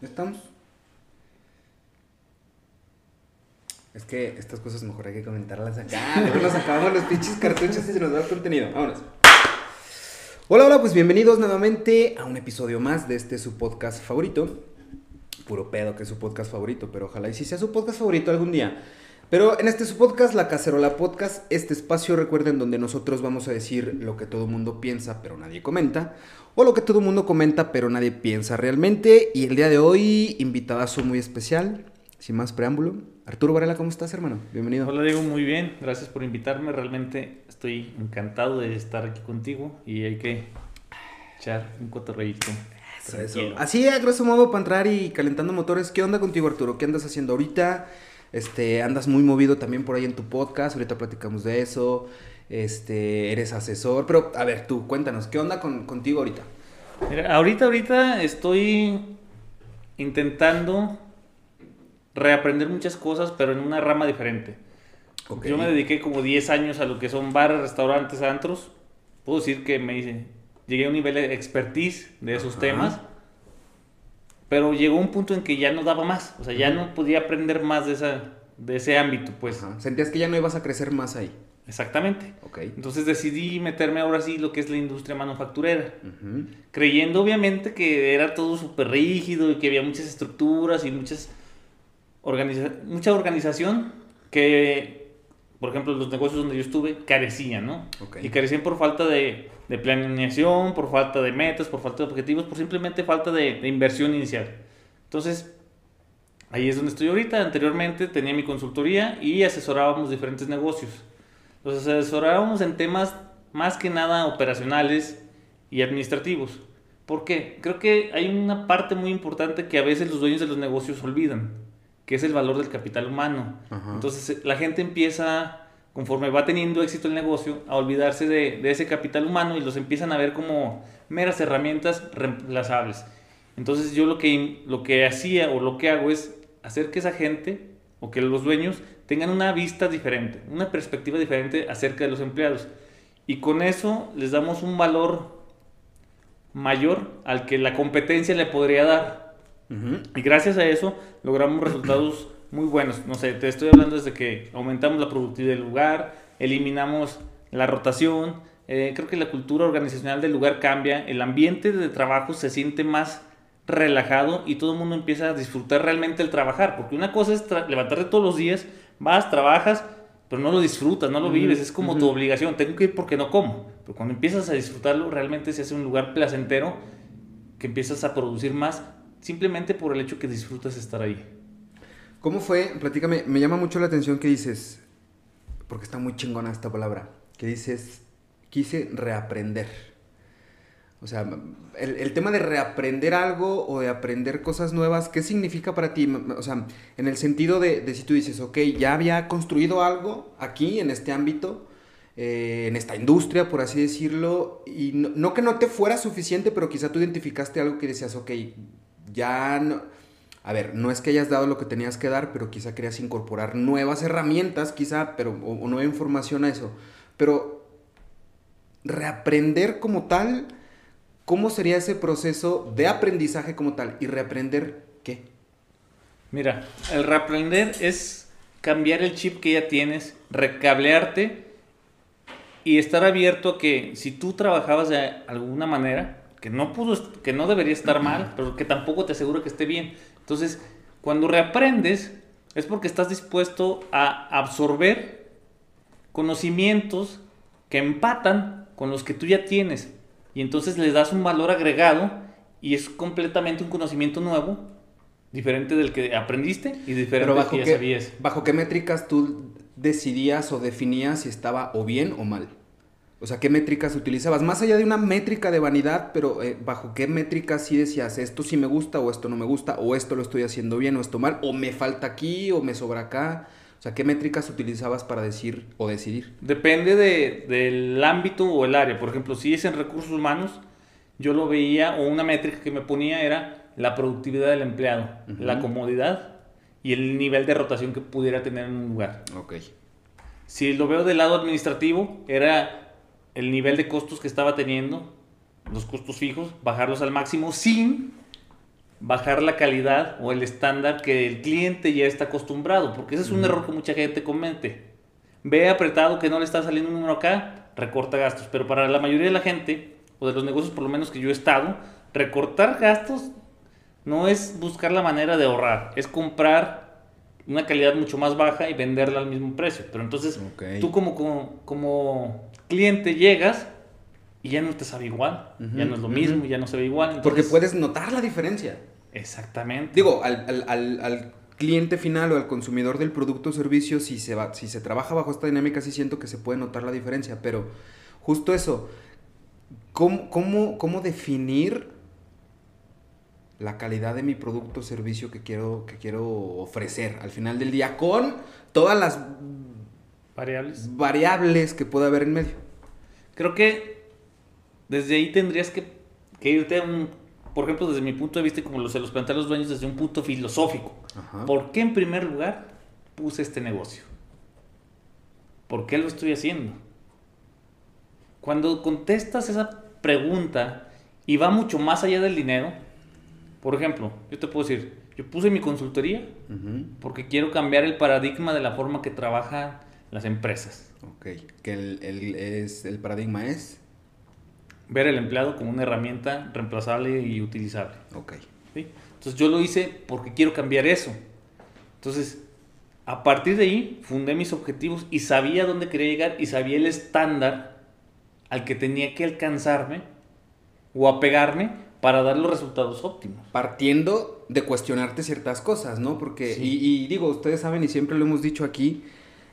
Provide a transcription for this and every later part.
¿Ya estamos? Es que estas cosas mejor hay que comentarlas acá. Luego nos acabamos los pinches cartuchos y se nos va el contenido. Vámonos. Hola, hola, pues bienvenidos nuevamente a un episodio más de este su podcast favorito. Puro pedo que es su podcast favorito, pero ojalá y si sea su podcast favorito algún día. Pero en este su podcast, La Cacerola Podcast, este espacio, recuerden, donde nosotros vamos a decir lo que todo el mundo piensa, pero nadie comenta, o lo que todo el mundo comenta, pero nadie piensa realmente. Y el día de hoy, invitadazo muy especial, sin más preámbulo. Arturo Varela, ¿cómo estás, hermano? Bienvenido. Hola, Diego, muy bien. Gracias por invitarme. Realmente estoy encantado de estar aquí contigo y hay que echar un cotorreíto. Eso, eso. Así, a grosso modo, para entrar y calentando motores. ¿Qué onda contigo, Arturo? ¿Qué andas haciendo ahorita? Este, andas muy movido también por ahí en tu podcast, ahorita platicamos de eso. Este, eres asesor, pero a ver, tú cuéntanos, ¿qué onda con, contigo ahorita? Mira, ahorita, ahorita estoy intentando reaprender muchas cosas, pero en una rama diferente. Okay. Yo me dediqué como 10 años a lo que son bares, restaurantes, antros. Puedo decir que me hice, llegué a un nivel de expertise de esos Ajá. temas, pero llegó un punto en que ya no daba más, o sea, ya no podía aprender más de, esa, de ese ámbito, pues. Ajá. Sentías que ya no ibas a crecer más ahí. Exactamente. Ok. Entonces decidí meterme ahora sí lo que es la industria manufacturera, creyendo obviamente que era todo súper rígido y que había muchas estructuras y muchas organiza mucha organización que, por ejemplo, los negocios donde yo estuve carecían, ¿no? Ok. Y carecían por falta de, de planeación, por falta de metas, por falta de objetivos, por simplemente falta de, de inversión inicial. Entonces, ahí es donde estoy ahorita. Anteriormente tenía mi consultoría y asesorábamos diferentes negocios. Los asesorábamos en temas más que nada operacionales y administrativos. ¿Por qué? Creo que hay una parte muy importante que a veces los dueños de los negocios olvidan, que es el valor del capital humano. Ajá. Entonces la gente empieza, conforme va teniendo éxito el negocio, a olvidarse de, de ese capital humano y los empiezan a ver como meras herramientas reemplazables. Entonces yo lo que, lo que hacía o lo que hago es hacer que esa gente o que los dueños tengan una vista diferente, una perspectiva diferente acerca de los empleados. Y con eso les damos un valor mayor al que la competencia le podría dar. Y gracias a eso logramos resultados muy buenos. No sé, te estoy hablando desde que aumentamos la productividad del lugar, eliminamos la rotación. eh, creo que la cultura organizacional del lugar cambia, el ambiente de trabajo se siente más relajado y todo el mundo empieza a disfrutar realmente el trabajar. Porque una cosa es levantarte todos los días, vas, trabajas, pero no lo disfrutas, no lo vives, es como tu obligación. Tengo que ir porque no como. Pero cuando empiezas a disfrutarlo, realmente se hace un lugar placentero que empiezas a producir más simplemente por el hecho que disfrutas estar ahí. ¿Cómo fue? Platícame, me llama mucho la atención que dices, porque está muy chingona esta palabra, que dices, quise reaprender. O sea, el, tema de reaprender algo o de aprender cosas nuevas, ¿qué significa para ti? O sea, en el sentido de, de si tú dices, ok, ya había construido algo aquí, en este ámbito, eh, en esta industria, por así decirlo, y no, no que no te fuera suficiente, pero quizá tú identificaste algo que decías, ok, ya no... A ver, no es que hayas dado lo que tenías que dar, pero quizá querías incorporar nuevas herramientas, quizá, pero, o, o nueva información a eso. Pero reaprender como tal, ¿cómo sería ese proceso de aprendizaje como tal? Y reaprender qué? Mira, el reaprender es cambiar el chip que ya tienes, recablearte y estar abierto a que si tú trabajabas de alguna manera, que no pudo, que no debería estar mal, pero que tampoco te aseguro que esté bien. Entonces, cuando reaprendes, es porque estás dispuesto a absorber conocimientos que empatan con los que tú ya tienes. Y entonces les das un valor agregado y es completamente un conocimiento nuevo, diferente del que aprendiste y diferente Pero del bajo que ya qué, sabías. bajo qué métricas tú decidías o definías si estaba o bien o mal. O sea, ¿qué métricas utilizabas? Más allá de una métrica de vanidad, pero eh, bajo qué métricas sí decías, esto sí me gusta o esto no me gusta, o esto lo estoy haciendo bien o esto mal, o me falta aquí o me sobra acá. O sea, ¿qué métricas utilizabas para decir o decidir? Depende de- del ámbito o el área. Por ejemplo, si es en recursos humanos, yo lo veía, o una métrica que me ponía era la productividad del empleado, la comodidad y el nivel de rotación que pudiera tener en un lugar. Ok. Si lo veo del lado administrativo, era el nivel de costos que estaba teniendo, los costos fijos, bajarlos al máximo sin bajar la calidad o el estándar que el cliente ya está acostumbrado, porque ese es un error que mucha gente comete. Ve apretado que no le está saliendo un número acá, recorta gastos, pero para la mayoría de la gente, o de los negocios por lo menos que yo he estado, recortar gastos no es buscar la manera de ahorrar, es comprar una calidad mucho más baja y venderla al mismo precio. Pero entonces tú como, como, como, cliente llegas y ya no te sabe igual, ya no es lo mismo, ya no se ve igual. Porque puedes notar la diferencia. Exactamente. Digo, al, al, al, cliente final o al consumidor del producto o servicio, si se, va, si se trabaja bajo esta dinámica, sí siento que se puede notar la diferencia. Pero justo eso, ¿cómo, cómo, cómo definir la calidad de mi producto o servicio que quiero, que quiero ofrecer al final del día con todas las variables, variables que pueda haber en medio. Creo que desde ahí tendrías que, irte a un, por ejemplo, desde mi punto de vista, como se los plantean los dueños, desde un punto filosófico. ¿Por qué en primer lugar puse este negocio? ¿Por qué lo estoy haciendo? Cuando contestas esa pregunta y va mucho más allá del dinero, por ejemplo, yo te puedo decir, yo puse mi consultoría porque quiero cambiar el paradigma de la forma que trabajan las empresas. Ok, que el, es, el paradigma es... Ver el empleado como una herramienta reemplazable y utilizable. Ok. Entonces yo lo hice porque quiero cambiar eso. Entonces, a partir de ahí, fundé mis objetivos y sabía dónde quería llegar y sabía el estándar al que tenía que alcanzarme o apegarme para dar los resultados óptimos. Partiendo de cuestionarte ciertas cosas, ¿no? Porque, y, digo, ustedes saben y siempre lo hemos dicho aquí,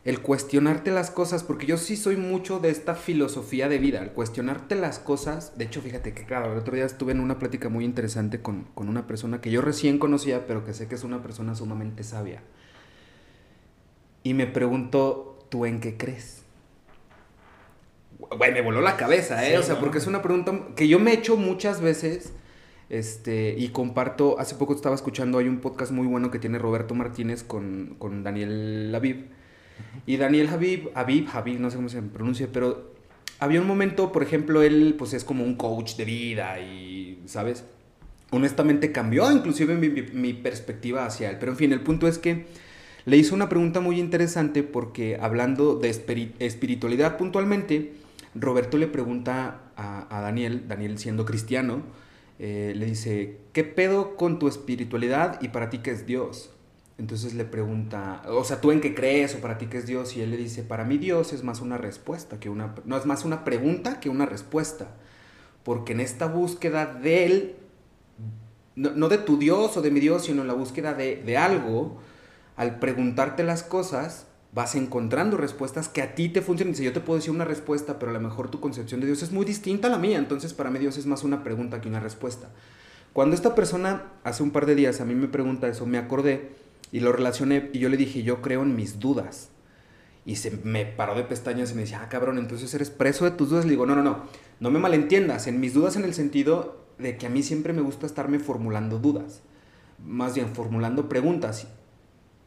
el cuestionarte las cosas, porque yo sí soy mucho de esta filosofía de vida, el cuestionarte las cosas, de hecho, fíjate que, claro, el otro día estuve en una plática muy interesante con, con una persona que yo recién conocía, pero que sé que es una persona sumamente sabia. Y me preguntó, ¿tú en qué crees? Bueno, me voló la cabeza, ¿eh? o sea, porque es una pregunta que yo me he hecho muchas veces. Este, y comparto, hace poco estaba escuchando, hay un podcast muy bueno que tiene Roberto Martínez con, con Daniel Habib. Y Daniel Habib, Habib, Habib, no sé cómo se pronuncia, pero había un momento, por ejemplo, él pues es como un coach de vida y, ¿sabes? Honestamente cambió inclusive mi, perspectiva hacia él. Pero en fin, el punto es que le hizo una pregunta muy interesante porque hablando de espiritualidad puntualmente, Roberto le pregunta a, Daniel, Daniel siendo cristiano, eh, le dice, ¿qué pedo con tu espiritualidad y para ti qué es Dios? Entonces le pregunta, o sea, ¿tú en qué crees o para ti qué es Dios? Y él le dice, para mí Dios es más una respuesta que una, no es más una pregunta que una respuesta. Porque en esta búsqueda de él, no, de tu Dios o de mi Dios, sino en la búsqueda de, de algo, al preguntarte las cosas, vas encontrando respuestas que a ti te funcionan. Si yo te puedo decir una respuesta, pero a lo mejor tu concepción de Dios es muy distinta a la mía, entonces para mí Dios es más una pregunta que una respuesta. Cuando esta persona hace un par de días a mí me pregunta eso, me acordé y lo relacioné y yo le dije, yo creo en mis dudas. Y se me paró de pestañas y me decía, ah, cabrón, entonces eres preso de tus dudas. Le digo, no, no, no, no me malentiendas. En mis dudas en el sentido de que a mí siempre me gusta estarme formulando dudas. Más bien, formulando preguntas.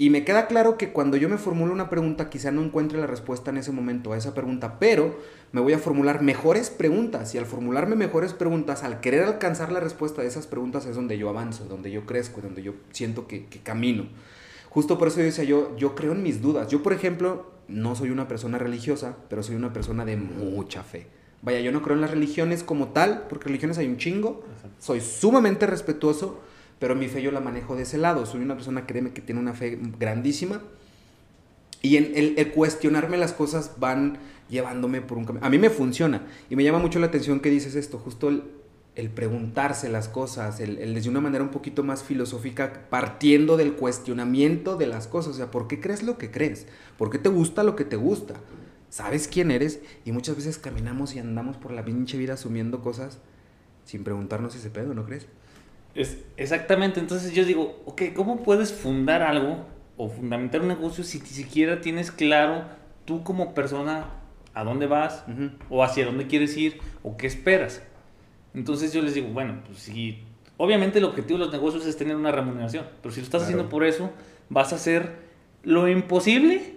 Y me queda claro que cuando yo me formulo una pregunta, quizá no encuentre la respuesta en ese momento a esa pregunta, pero me voy a formular mejores preguntas. Y al formularme mejores preguntas, al querer alcanzar la respuesta de esas preguntas, es donde yo avanzo, donde yo crezco, donde yo siento que, camino. Justo por eso yo decía yo, yo creo en mis dudas. Yo, por ejemplo, no soy una persona religiosa, pero soy una persona de mucha fe. Vaya, yo no creo en las religiones como tal, porque religiones hay un chingo. Soy sumamente respetuoso pero mi fe yo la manejo de ese lado. Soy una persona, créeme, que tiene una fe grandísima. Y en el, cuestionarme las cosas van llevándome por un camino. A mí me funciona. Y me llama mucho la atención que dices esto, justo el, preguntarse las cosas, el, el, desde una manera un poquito más filosófica, partiendo del cuestionamiento de las cosas. O sea, ¿por qué crees lo que crees? ¿Por qué te gusta lo que te gusta? ¿Sabes quién eres? Y muchas veces caminamos y andamos por la pinche vida asumiendo cosas sin preguntarnos ese pedo, ¿no crees? Es, exactamente, entonces yo digo, ok, ¿cómo puedes fundar algo o fundamentar un negocio si ni siquiera tienes claro tú como persona a dónde vas o hacia dónde quieres ir o qué esperas? Entonces yo les digo, bueno, pues si obviamente el objetivo de los negocios es tener una remuneración, pero si lo estás haciendo por eso, vas a hacer lo imposible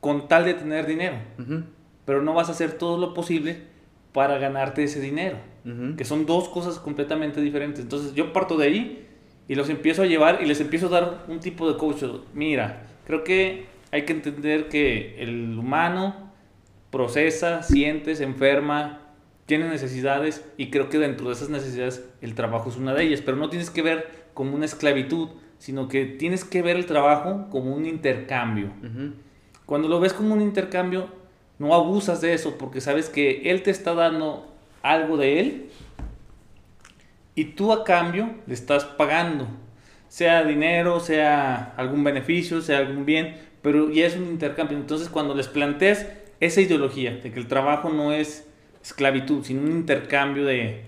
con tal de tener dinero, pero no vas a hacer todo lo posible para ganarte ese dinero que son dos cosas completamente diferentes. Entonces yo parto de ahí y los empiezo a llevar y les empiezo a dar un tipo de coach. Mira, creo que hay que entender que el humano procesa, siente, se enferma, tiene necesidades y creo que dentro de esas necesidades el trabajo es una de ellas, pero no tienes que ver como una esclavitud, sino que tienes que ver el trabajo como un intercambio. Cuando lo ves como un intercambio, no abusas de eso porque sabes que él te está dando algo de él y tú a cambio le estás pagando, sea dinero, sea algún beneficio, sea algún bien, pero ya es un intercambio. Entonces cuando les planteas esa ideología de que el trabajo no es esclavitud, sino un intercambio de,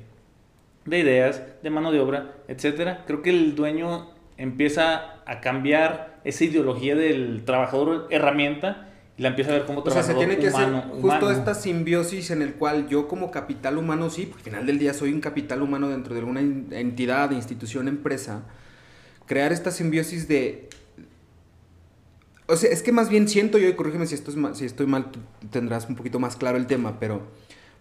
de ideas, de mano de obra, etcétera, creo que el dueño empieza a cambiar esa ideología del trabajador herramienta y la empieza a ver como trabajador O sea, se tiene que humano, hacer justo humano. esta simbiosis en el cual yo como capital humano, sí, porque al final del día soy un capital humano dentro de alguna entidad, institución, empresa, crear esta simbiosis de... O sea, es que más bien siento yo, y corrígeme si, esto es si estoy mal, tú tendrás un poquito más claro el tema, pero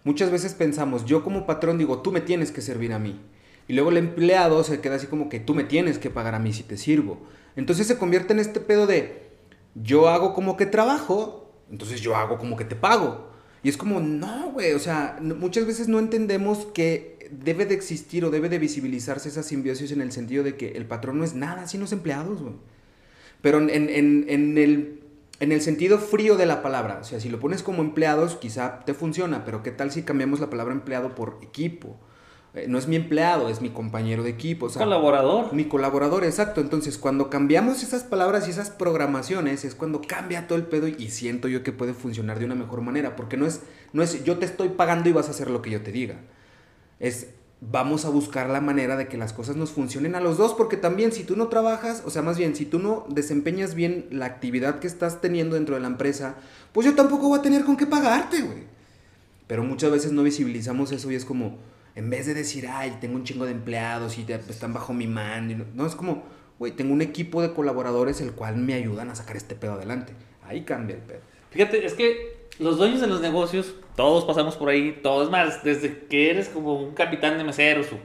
muchas veces pensamos, yo como patrón digo, tú me tienes que servir a mí. Y luego el empleado se queda así como que tú me tienes que pagar a mí si te sirvo. Entonces se convierte en este pedo de yo hago como que trabajo, entonces yo hago como que te pago. Y es como, no, güey, o sea, muchas veces no entendemos que debe de existir o debe de visibilizarse esa simbiosis en el sentido de que el patrón no es nada sin los empleados, güey. Pero en- en- en el, en el sentido frío de la palabra, o sea, si lo pones como empleados, quizá te funciona, pero ¿qué tal si cambiamos la palabra empleado por equipo? Eh, no es mi empleado, es mi compañero de equipo. O sea, colaborador. mi colaborador, exacto. Entonces, cuando cambiamos esas palabras y esas programaciones, es cuando cambia todo el pedo y, y siento yo que puede funcionar de una mejor manera. Porque no es, no es yo te estoy pagando y vas a hacer lo que yo te diga. Es vamos a buscar la manera de que las cosas nos funcionen a los dos. Porque también si tú no trabajas, o sea, más bien, si tú no desempeñas bien la actividad que estás teniendo dentro de la empresa, pues yo tampoco voy a tener con qué pagarte, güey. Pero muchas veces no visibilizamos eso y es como, en vez de decir, ay, tengo un chingo de empleados y te- están bajo mi mando. y No, no, es como, güey, tengo un equipo de colaboradores el cual me ayudan a sacar este pedo adelante. Ahí cambia el pedo. Fíjate, es que los dueños de los negocios, todos pasamos por ahí, todos más, desde que eres como un capitán de meseros o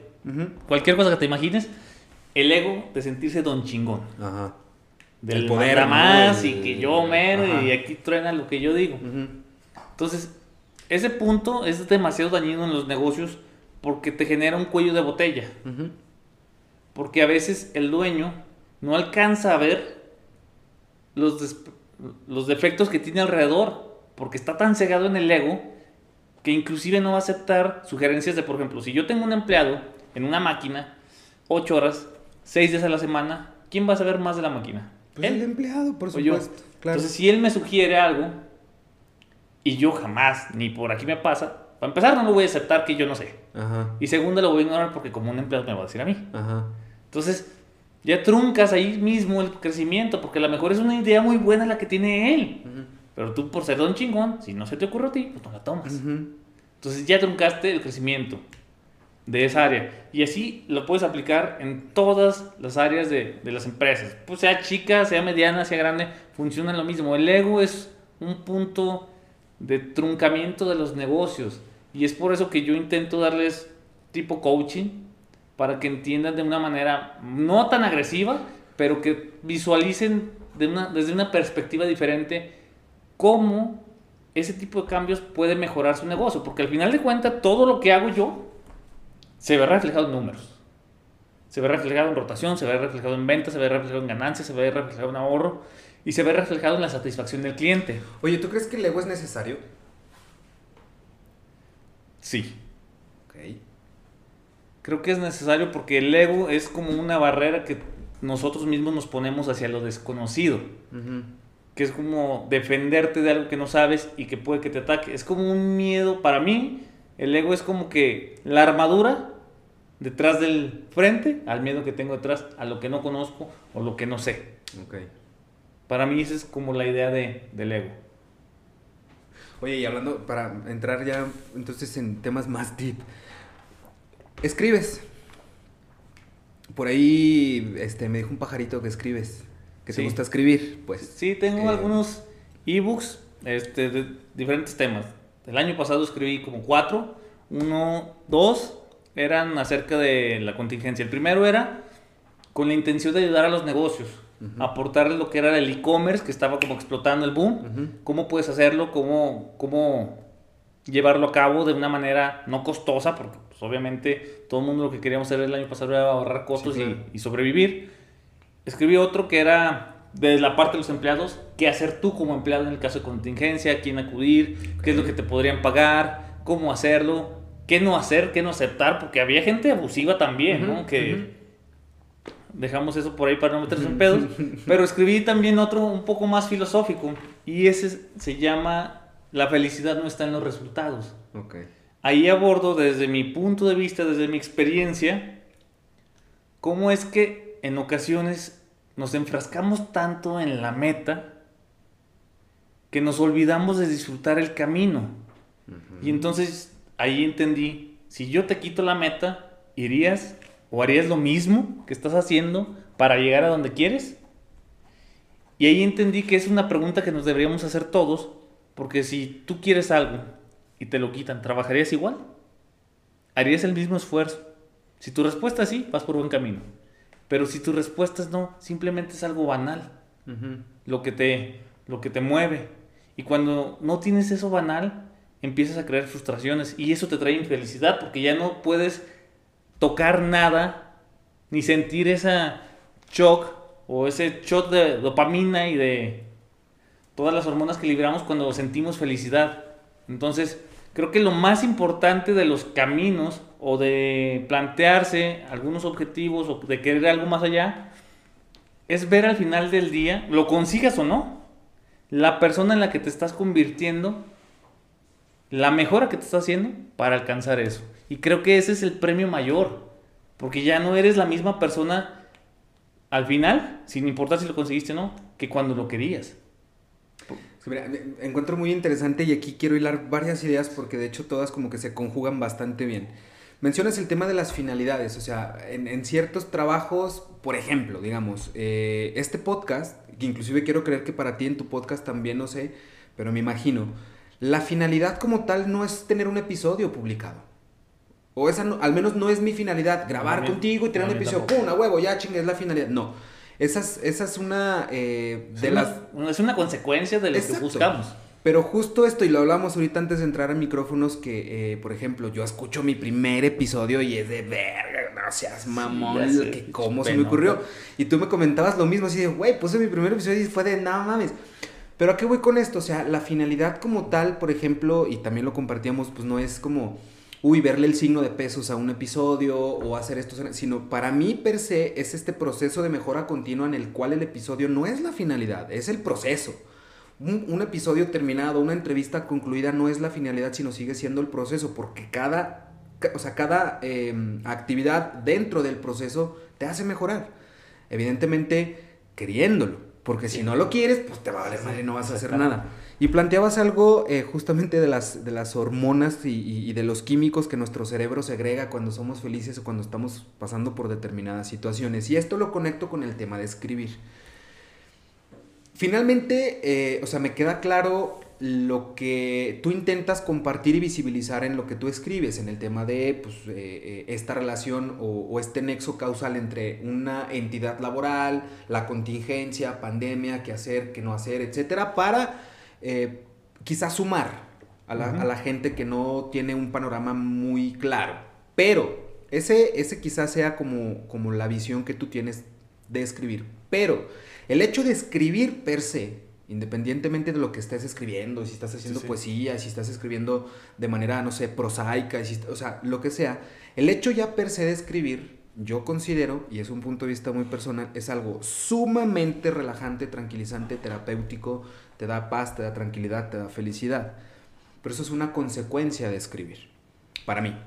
cualquier cosa que te imagines, el ego de sentirse don chingón. Ajá. Del El poder, más El- y que yo mero Ajá. y aquí truena lo que yo digo. Entonces, ese punto es demasiado dañino en los negocios porque te genera un cuello de botella. Porque a veces el dueño no alcanza a ver los, los defectos que tiene alrededor. Porque está tan cegado en el ego que inclusive no va a aceptar sugerencias de, por ejemplo, si yo tengo un empleado en una máquina, 8 horas, 6 días a la semana, ¿quién va a saber más de la máquina? Pues el empleado, por supuesto. Claro. Entonces, si él me sugiere algo y yo jamás, ni por aquí me pasa, para empezar no lo voy a aceptar que yo no sé. Ajá. Y segundo, lo voy a ignorar porque como un empleado me va a decir a mí. Ajá. Entonces, ya truncas ahí mismo el crecimiento, porque a lo mejor es una idea muy buena la que tiene él. Ujú. Pero tú, por ser don chingón, si no se te ocurre a ti, pues no la tomas. Entonces, ya truncaste el crecimiento de esa área. Y así lo puedes aplicar en todas las áreas de, de las empresas. Pues sea chica, sea mediana, sea grande, funciona lo mismo. El ego es un punto de truncamiento de los negocios. Y es por eso que yo intento darles tipo coaching para que entiendan de una manera no tan agresiva, pero que visualicen de una, desde una perspectiva diferente cómo ese tipo de cambios puede mejorar su negocio. Porque al final de cuentas, todo lo que hago yo se ve reflejado en números. Se ve reflejado en rotación, se ve reflejado en ventas, se ve reflejado en ganancias, se ve reflejado en ahorro y se ve reflejado en la satisfacción del cliente. Oye, ¿tú crees que el ego es necesario? Sí. Ok. Creo que es necesario porque el ego es como una barrera que nosotros mismos nos ponemos hacia lo desconocido. Que es como defenderte de algo que no sabes y que puede que te ataque. Es como un miedo. Para mí, el ego es como que la armadura detrás del frente al miedo que tengo detrás, a lo que no conozco o lo que no sé. Ok. Para mí esa es como la idea de, del ego. Oye, y hablando, para entrar ya entonces en temas más deep. Escribes. Por ahí este, me dijo un pajarito que escribes. Que te Sí. gusta escribir, pues. Sí, tengo Eh, algunos ebooks este, de diferentes temas. El año pasado escribí como cuatro. Uno, dos eran acerca de la contingencia. El primero era con la intención de ayudar a los negocios, aportarles lo que era el e-commerce, que estaba como explotando el boom, cómo puedes hacerlo, cómo, cómo llevarlo a cabo de una manera no costosa, porque pues, obviamente todo el mundo lo que queríamos hacer el año pasado era ahorrar costos y, y sobrevivir. Escribí otro que era de la parte de los empleados, qué hacer tú como empleado en el caso de contingencia, a quién acudir, qué es lo que te podrían pagar, cómo hacerlo, qué no hacer, qué no aceptar, porque había gente abusiva también, ¿no? Que dejamos eso por ahí para no meterse en pedos, pero escribí también otro un poco más filosófico y ese se llama La felicidad no está en los resultados. Ahí abordo desde mi punto de vista, desde mi experiencia, cómo es que en ocasiones nos enfrascamos tanto en la meta que nos olvidamos de disfrutar el camino. Y entonces ahí entendí, si yo te quito la meta, ¿irías o harías lo mismo que estás haciendo para llegar a donde quieres? Y ahí entendí que es una pregunta que nos deberíamos hacer todos, porque si tú quieres algo y te lo quitan, ¿trabajarías igual? ¿Harías el mismo esfuerzo? Si tu respuesta es sí, vas por buen camino. Pero si tu respuesta es no, simplemente es algo banal. lo, que te, lo que te mueve. Y cuando no tienes eso banal, empiezas a crear frustraciones. Y eso te trae infelicidad porque ya no puedes tocar nada, ni sentir esa shock o ese shot de dopamina y de todas las hormonas que liberamos cuando sentimos felicidad. Entonces, creo que lo más importante de los caminos o de plantearse algunos objetivos o de querer algo más allá, es ver al final del día, lo consigas o no, la persona en la que te estás convirtiendo, la mejora que te estás haciendo para alcanzar eso. Y creo que ese es el premio mayor, porque ya no eres la misma persona al final, sin importar si lo conseguiste o no, que cuando lo querías. encuentro muy interesante y aquí quiero hilar varias ideas porque de hecho todas como que se conjugan bastante bien. Mencionas el tema de las finalidades, o sea, en, ciertos trabajos, por ejemplo, digamos, eh, este podcast, que inclusive quiero creer que para ti en tu podcast también, no sé, pero me imagino, la finalidad como tal no es tener un episodio publicado. O esa al menos no es mi finalidad, grabar contigo y tener un episodio, ¡pum! a huevo, ya chingue, es la finalidad. No. Esa es, esa es una eh, de las... es una consecuencia de lo que buscamos. Pero justo esto, y lo hablamos ahorita antes de entrar a micrófonos, que, eh, por ejemplo, yo escucho mi primer episodio y es de verga, gracias, mamón, que cómo se me ocurrió. Y tú me comentabas lo mismo, así de, güey, puse mi primer episodio y fue de, no mames. Pero ¿a qué voy con esto? O sea, la finalidad como tal, por ejemplo, y también lo compartíamos, pues no es como, uy, verle el signo de pesos a un episodio o hacer esto, sino para mí per se es este proceso de mejora continua en el cual el episodio no es la finalidad, es el proceso un, episodio terminado, una entrevista concluida no es la finalidad, sino sigue siendo el proceso, porque cada, o sea, cada em, actividad dentro del proceso te hace mejorar. Evidentemente, queriéndolo, porque si no lo quieres, pues te va a valer madre y no vas a hacer nada. Y planteabas algo eh, justamente de las, de las hormonas y, y, de los químicos que nuestro cerebro segrega cuando somos felices o cuando estamos pasando por determinadas situaciones. Y esto lo conecto con el tema de escribir. Finalmente, eh, o sea, me queda claro lo que tú intentas compartir y visibilizar en lo que tú escribes, en el tema de pues, eh, eh, esta relación o, este nexo causal entre una entidad laboral, la contingencia, pandemia, qué hacer, qué no hacer, etcétera, para quizás sumar a la, gente que no tiene un panorama muy claro. Pero ese, ese quizás sea como, como la visión que tú tienes de escribir. Pero el hecho de escribir per se, independientemente de lo que estés escribiendo, si estás haciendo poesía, si estás escribiendo de manera, no sé, prosaica, o sea, lo que sea, el hecho ya per se de escribir, yo considero, y es un punto de vista muy personal, es algo sumamente relajante, tranquilizante, terapéutico, te da paz, te da tranquilidad, te da felicidad. Pero eso es una consecuencia de escribir, para mí.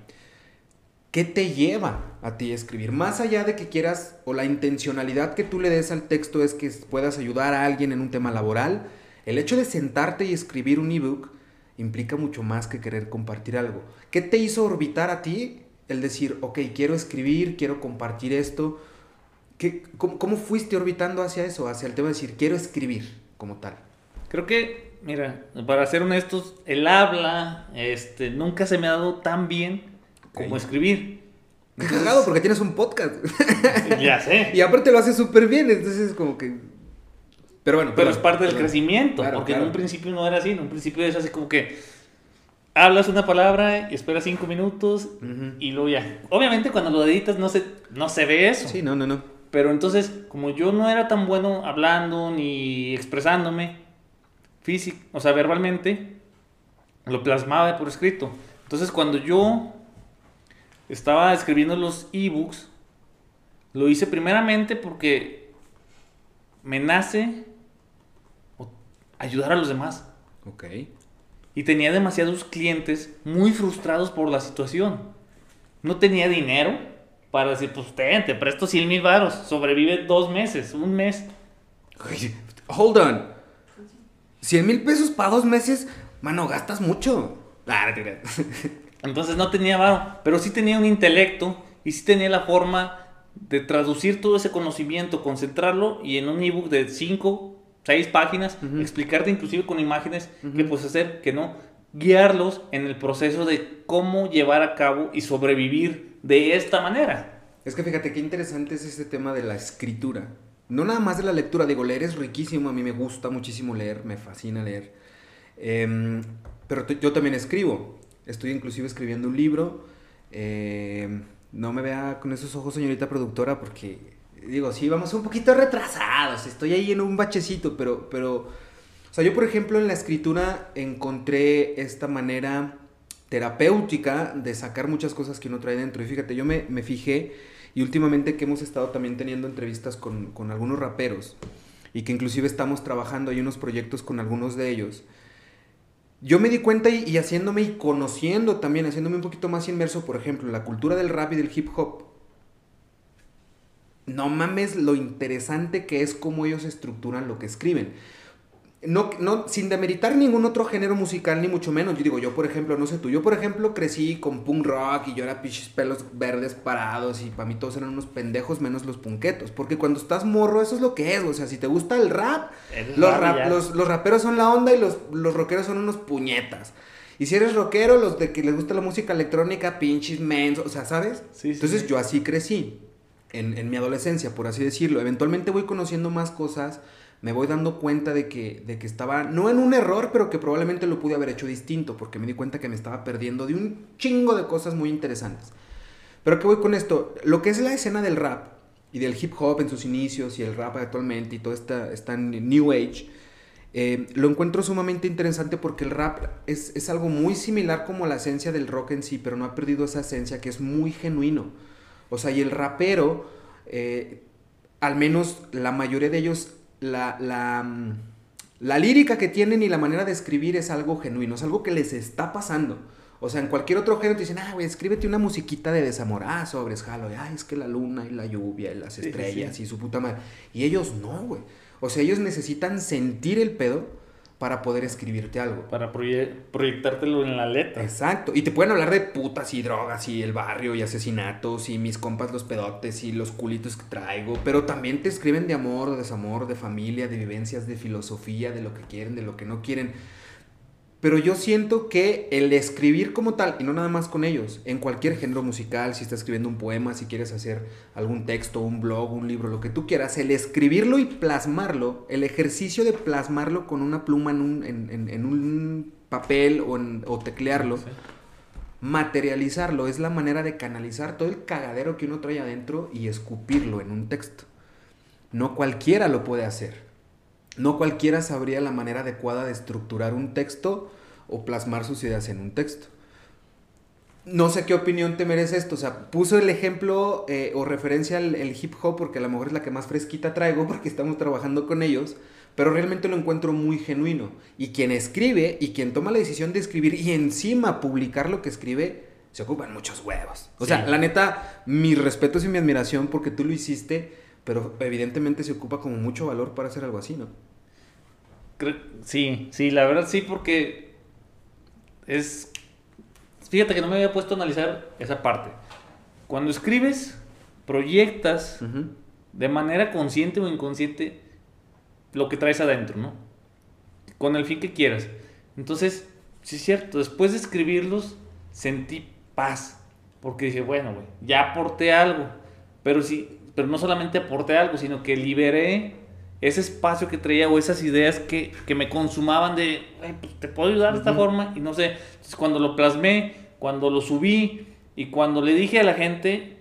¿Qué te lleva a ti a escribir? Más allá de que quieras o la intencionalidad que tú le des al texto es que puedas ayudar a alguien en un tema laboral, el hecho de sentarte y escribir un ebook implica mucho más que querer compartir algo. ¿Qué te hizo orbitar a ti el decir, ok, quiero escribir, quiero compartir esto? ¿Qué, cómo, fuiste orbitando hacia eso, hacia el tema de decir, quiero escribir como tal? Creo que, mira, para ser honestos, el habla este, nunca se me ha dado tan bien como escribir. Cagado porque tienes un podcast. Ya sé. y aparte lo haces súper bien, entonces como que... Pero bueno. Pero es parte del crecimiento, Claro, porque en un principio no era así, en un principio es así como que hablas una palabra y esperas cinco minutos y luego ya. Obviamente cuando lo editas no se, no se ve eso. Sí, no, no, no. Pero entonces, como yo no era tan bueno hablando ni expresándome físico, o sea, verbalmente, lo plasmaba por escrito. Entonces, cuando yo estaba escribiendo los ebooks, lo hice primeramente porque me nace ayudar a los demás. Ok. Y tenía demasiados clientes muy frustrados por la situación. No tenía dinero para decir, pues ten, te presto 100 mil varos, sobrevive dos meses, un mes. Hold on. 100 mil pesos para dos meses, mano, gastas mucho. Entonces no tenía varo, pero sí tenía un intelecto y sí tenía la forma de traducir todo ese conocimiento, concentrarlo y en un ebook de 5, 6 páginas, Ujú. explicarte inclusive con imágenes Ujú. qué puedes hacer, que no, guiarlos en el proceso de cómo llevar a cabo y sobrevivir de esta manera. Es que fíjate qué interesante es este tema de la escritura. No nada más de la lectura, digo, leer es riquísimo, a mí me gusta muchísimo leer, me fascina leer. Em, pero yo también escribo, estoy inclusive escribiendo un libro. Em, no me vea con esos ojos, señorita productora, porque digo, sí, vamos un poquito retrasados, estoy ahí en un bachecito, pero, pero, o sea, yo por ejemplo en la escritura encontré esta manera terapéutica de sacar muchas cosas que uno trae dentro. Y fíjate, yo me, me fijé y últimamente que hemos estado también teniendo entrevistas con, con algunos raperos y que inclusive estamos trabajando, hay unos proyectos con algunos de ellos. Yo me di cuenta y, haciéndome y conociendo también, haciéndome un poquito más inmerso, por ejemplo, la cultura del rap y del hip hop. No mames lo interesante que es cómo ellos estructuran lo que escriben. No, no, sin demeritar ningún otro género musical, ni mucho menos. Yo digo, yo por ejemplo, no sé tú, yo por ejemplo crecí con punk rock y yo era pichis pelos verdes parados y para mí todos eran unos pendejos menos los punquetos. Porque cuando estás morro, eso es lo que es. O sea, si te gusta el rap, los, rap los, los raperos son la onda y los, los rockeros son unos puñetas. Y si eres rockero, los de que les gusta la música electrónica, pinches mens, o sea, ¿sabes? Sí, sí, Entonces yo así crecí, en, en mi adolescencia, por así decirlo. Eventualmente voy conociendo más cosas, me voy dando cuenta de que, de que estaba, no en un error, pero que probablemente lo pude haber hecho distinto, porque me di cuenta que me estaba perdiendo de un chingo de cosas muy interesantes. Pero ¿qué voy con esto? Lo que es la escena del rap y del hip hop en sus inicios y el rap actualmente y toda esta, esta New Age, eh, lo encuentro sumamente interesante porque el rap es, es algo muy similar como la esencia del rock en sí, pero no ha perdido esa esencia que es muy genuino. O sea, y el rapero, eh, al menos la mayoría de ellos, la, la, mm, la lírica que tienen y la manera de escribir es algo genuino, es algo que les está pasando. O sea, en cualquier otro género te dicen, ah, güey, escríbete una musiquita de desamor. Ah, sobres, jalo. Ay, es que la luna y la lluvia y las sí, estrellas sí. y su puta madre. Y ellos no, güey. O sea, ellos necesitan sentir el pedo para poder escribirte algo. Para proye- proyectártelo en la letra. Exacto. Y te pueden hablar de putas y drogas y el barrio y asesinatos y mis compas los pedotes y los culitos que traigo. Pero también te escriben de amor, de desamor, de familia, de vivencias, de filosofía, de lo que quieren, de lo que no quieren. Pero yo siento que el escribir como tal, y no nada más con ellos, en cualquier género musical, si estás escribiendo un poema, si quieres hacer algún texto, un blog, un libro, lo que tú quieras, el escribirlo y plasmarlo, el ejercicio de plasmarlo con una pluma en un, en, en- en un papel o, en- o teclearlo, Sí. materializarlo, es la manera de canalizar todo el cagadero que uno trae adentro y escupirlo en un texto. No cualquiera lo puede hacer. No cualquiera sabría la manera adecuada de estructurar un texto o plasmar sus ideas en un texto. No sé qué opinión te merece esto. O sea, puso el ejemplo eh, o referencia al el hip hop porque a lo mejor es la que más fresquita traigo porque estamos trabajando con ellos. Pero realmente lo encuentro muy genuino. Y quien escribe y quien toma la decisión de escribir y encima publicar lo que escribe, se ocupan muchos huevos. O sea, la neta, mis respetos y mi admiración porque tú lo hiciste, pero evidentemente se ocupa como mucho valor para hacer algo así, ¿no? Sí, sí, la verdad sí, porque es... Fíjate que no me había puesto a analizar esa parte. Cuando escribes, proyectas Ujú. de manera consciente o inconsciente lo que traes adentro, ¿no? Con el fin que quieras. Entonces, sí es cierto, después de escribirlos, sentí paz. Porque dije, bueno, güey, ya aporté algo. Pero sí, pero no solamente aporté algo, sino que liberé ese espacio que traía o esas ideas que, que me consumaban de, "Ay, pues te puedo ayudar de esta forma. Y no sé, entonces cuando lo plasmé, cuando lo subí y cuando le dije a la gente,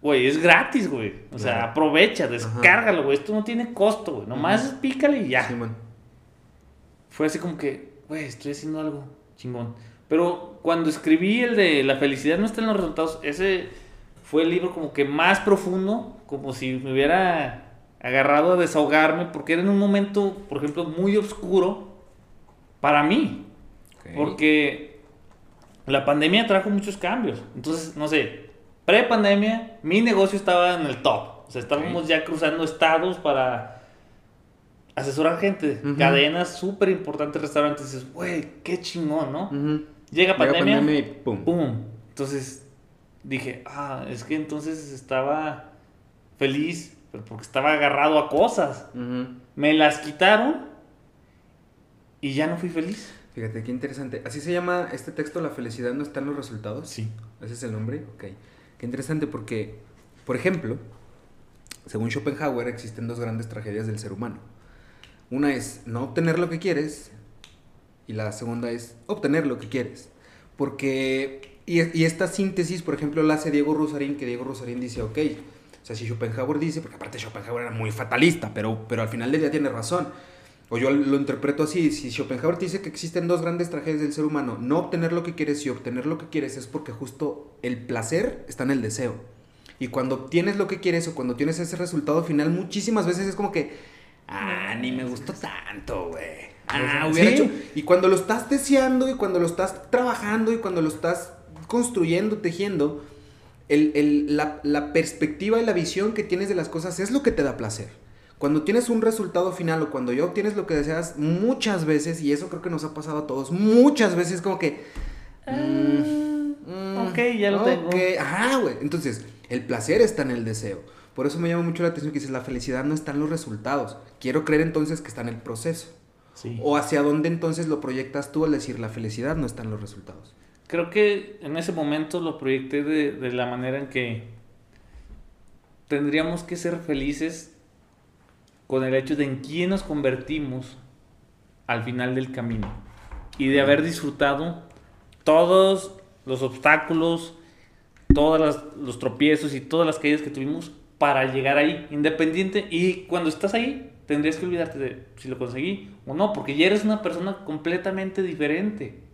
güey, es gratis, güey. O sea, aprovecha, descárgalo, güey. Esto no tiene costo, güey. Nomás pícale y ya fue así como que, güey, estoy haciendo algo chingón. Pero cuando escribí el de La felicidad no está en los resultados, ese fue el libro como que más profundo, como si me hubiera agarrado a desahogarme, porque era en un momento, por ejemplo, muy oscuro para mí. Porque la pandemia trajo muchos cambios. Entonces, no sé, pre-pandemia, mi negocio estaba en el top. O sea, estábamos ya cruzando estados para asesorar gente. Cadenas súper importantes, restaurantes. Dices, güey, qué chingón, ¿no? Llega pandemia, pandemia y pum. ¡pum! Entonces dije, ah, es que entonces estaba feliz, pero porque estaba agarrado a cosas. Ujú. Me las quitaron y ya no fui feliz. Fíjate, qué interesante. ¿Así se llama este texto, La felicidad no está en los resultados? Sí. ¿Ese es el nombre? Ok. Qué interesante porque, por ejemplo, según Schopenhauer, existen dos grandes tragedias del ser humano. Una es no obtener lo que quieres y la segunda es obtener lo que quieres. Porque, y, y esta síntesis, por ejemplo, la hace Diego Rosarín, que Diego Rosarín dice, ok, sea, si Schopenhauer dice, porque aparte Schopenhauer era muy fatalista, pero, pero al final del día tiene razón. O yo lo interpreto así, si Schopenhauer te dice que existen dos grandes tragedias del ser humano, no obtener lo que quieres y obtener lo que quieres es porque justo el placer está en el deseo. Y cuando obtienes lo que quieres o cuando tienes ese resultado final, muchísimas veces es como que, ah, ni me gustó tanto, güey. Ah, Sí. hubiera hecho. Y cuando lo estás deseando y cuando lo estás trabajando y cuando lo estás construyendo, tejiendo, el- el- la, la perspectiva y la visión que tienes de las cosas es lo que te da placer. Cuando tienes un resultado final o cuando ya obtienes lo que deseas, muchas veces, y eso creo que nos ha pasado a todos, muchas veces como que... mm, mm, ok, ya lo tengo. ok, Ajá, güey. Entonces, el placer está en el deseo. Por eso me llama mucho la atención que dices, la felicidad no está en los resultados. Quiero creer entonces que está en el proceso. Sí. O hacia dónde entonces lo proyectas tú al decir, la felicidad no está en los resultados. Creo que en ese momento lo proyecté de, de la manera en que tendríamos que ser felices con el hecho de en quién nos convertimos al final del camino y de haber disfrutado todos los obstáculos, todos los tropiezos y todas las caídas que tuvimos para llegar ahí, independiente. Y cuando estás ahí, tendrías que olvidarte de si lo conseguí o no, porque ya eres una persona completamente diferente.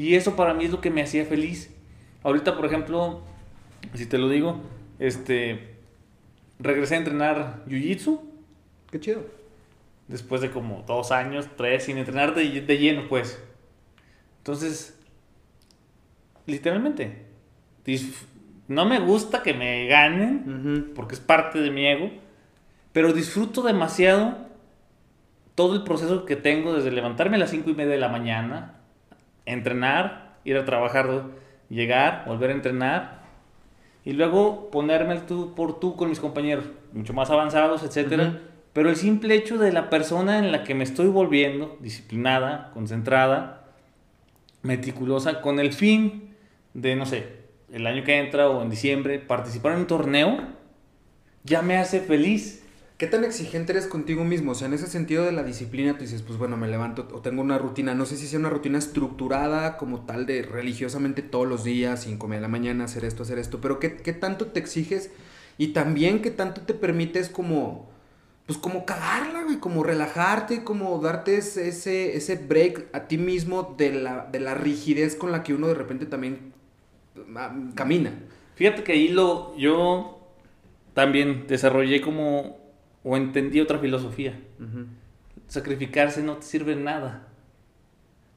Y eso para mí es lo que me hacía feliz. Ahorita, por ejemplo, si te lo digo, este, regresé a entrenar Jiu-Jitsu Qué chido. después de como dos años, tres, sin entrenar de, de lleno, pues. Entonces, literalmente, no me gusta que me ganen, porque es parte de mi ego, pero disfruto demasiado todo el proceso que tengo desde levantarme a las cinco y media de la mañana, entrenar, ir a trabajar, llegar, volver a entrenar y luego ponerme el tú por tú con mis compañeros, mucho más avanzados, etcétera. Ujú. Pero el simple hecho de la persona en la que me estoy volviendo, disciplinada, concentrada, meticulosa, con el fin de, no sé, el año que entra o en diciembre, participar en un torneo, ya me hace feliz. ¿Qué tan exigente eres contigo mismo? O sea, en ese sentido de la disciplina, tú dices, pues bueno, me levanto o tengo una rutina. No sé si sea una rutina estructurada como tal de religiosamente todos los días, 5 de la mañana, hacer esto, hacer esto. Pero ¿qué, qué tanto te exiges? Y también qué tanto te permites como, pues como cagarla, güey, como relajarte, como darte ese, ese, break a ti mismo de la, de la rigidez con la que uno de repente también ah, camina. Fíjate que ahí lo, yo también desarrollé como, o entendí otra filosofía. Sacrificarse no te sirve nada.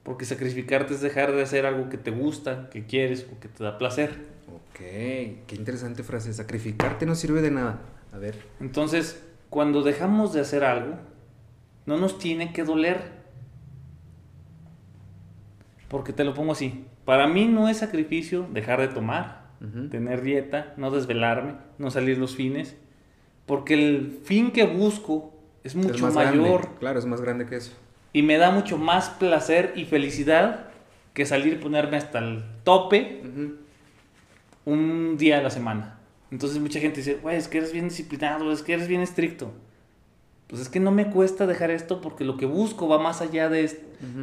Porque sacrificarte es dejar de hacer algo que te gusta, que quieres o que te da placer. Ok, qué interesante frase. Sacrificarte no sirve de nada. A ver. Entonces, cuando dejamos de hacer algo, no nos tiene que doler. Porque te lo pongo así. Para mí no es sacrificio dejar de tomar, tener dieta, no desvelarme, no salir los fines. Porque el fin que busco es Es mucho grande, mayor Claro, es más grande que eso. y me da mucho más placer y felicidad que salir y ponerme hasta el tope un día a la semana. Entonces mucha gente dice, güey, es que eres bien disciplinado, es que eres bien estricto. Pues es que no me cuesta dejar esto porque lo que busco va más allá de,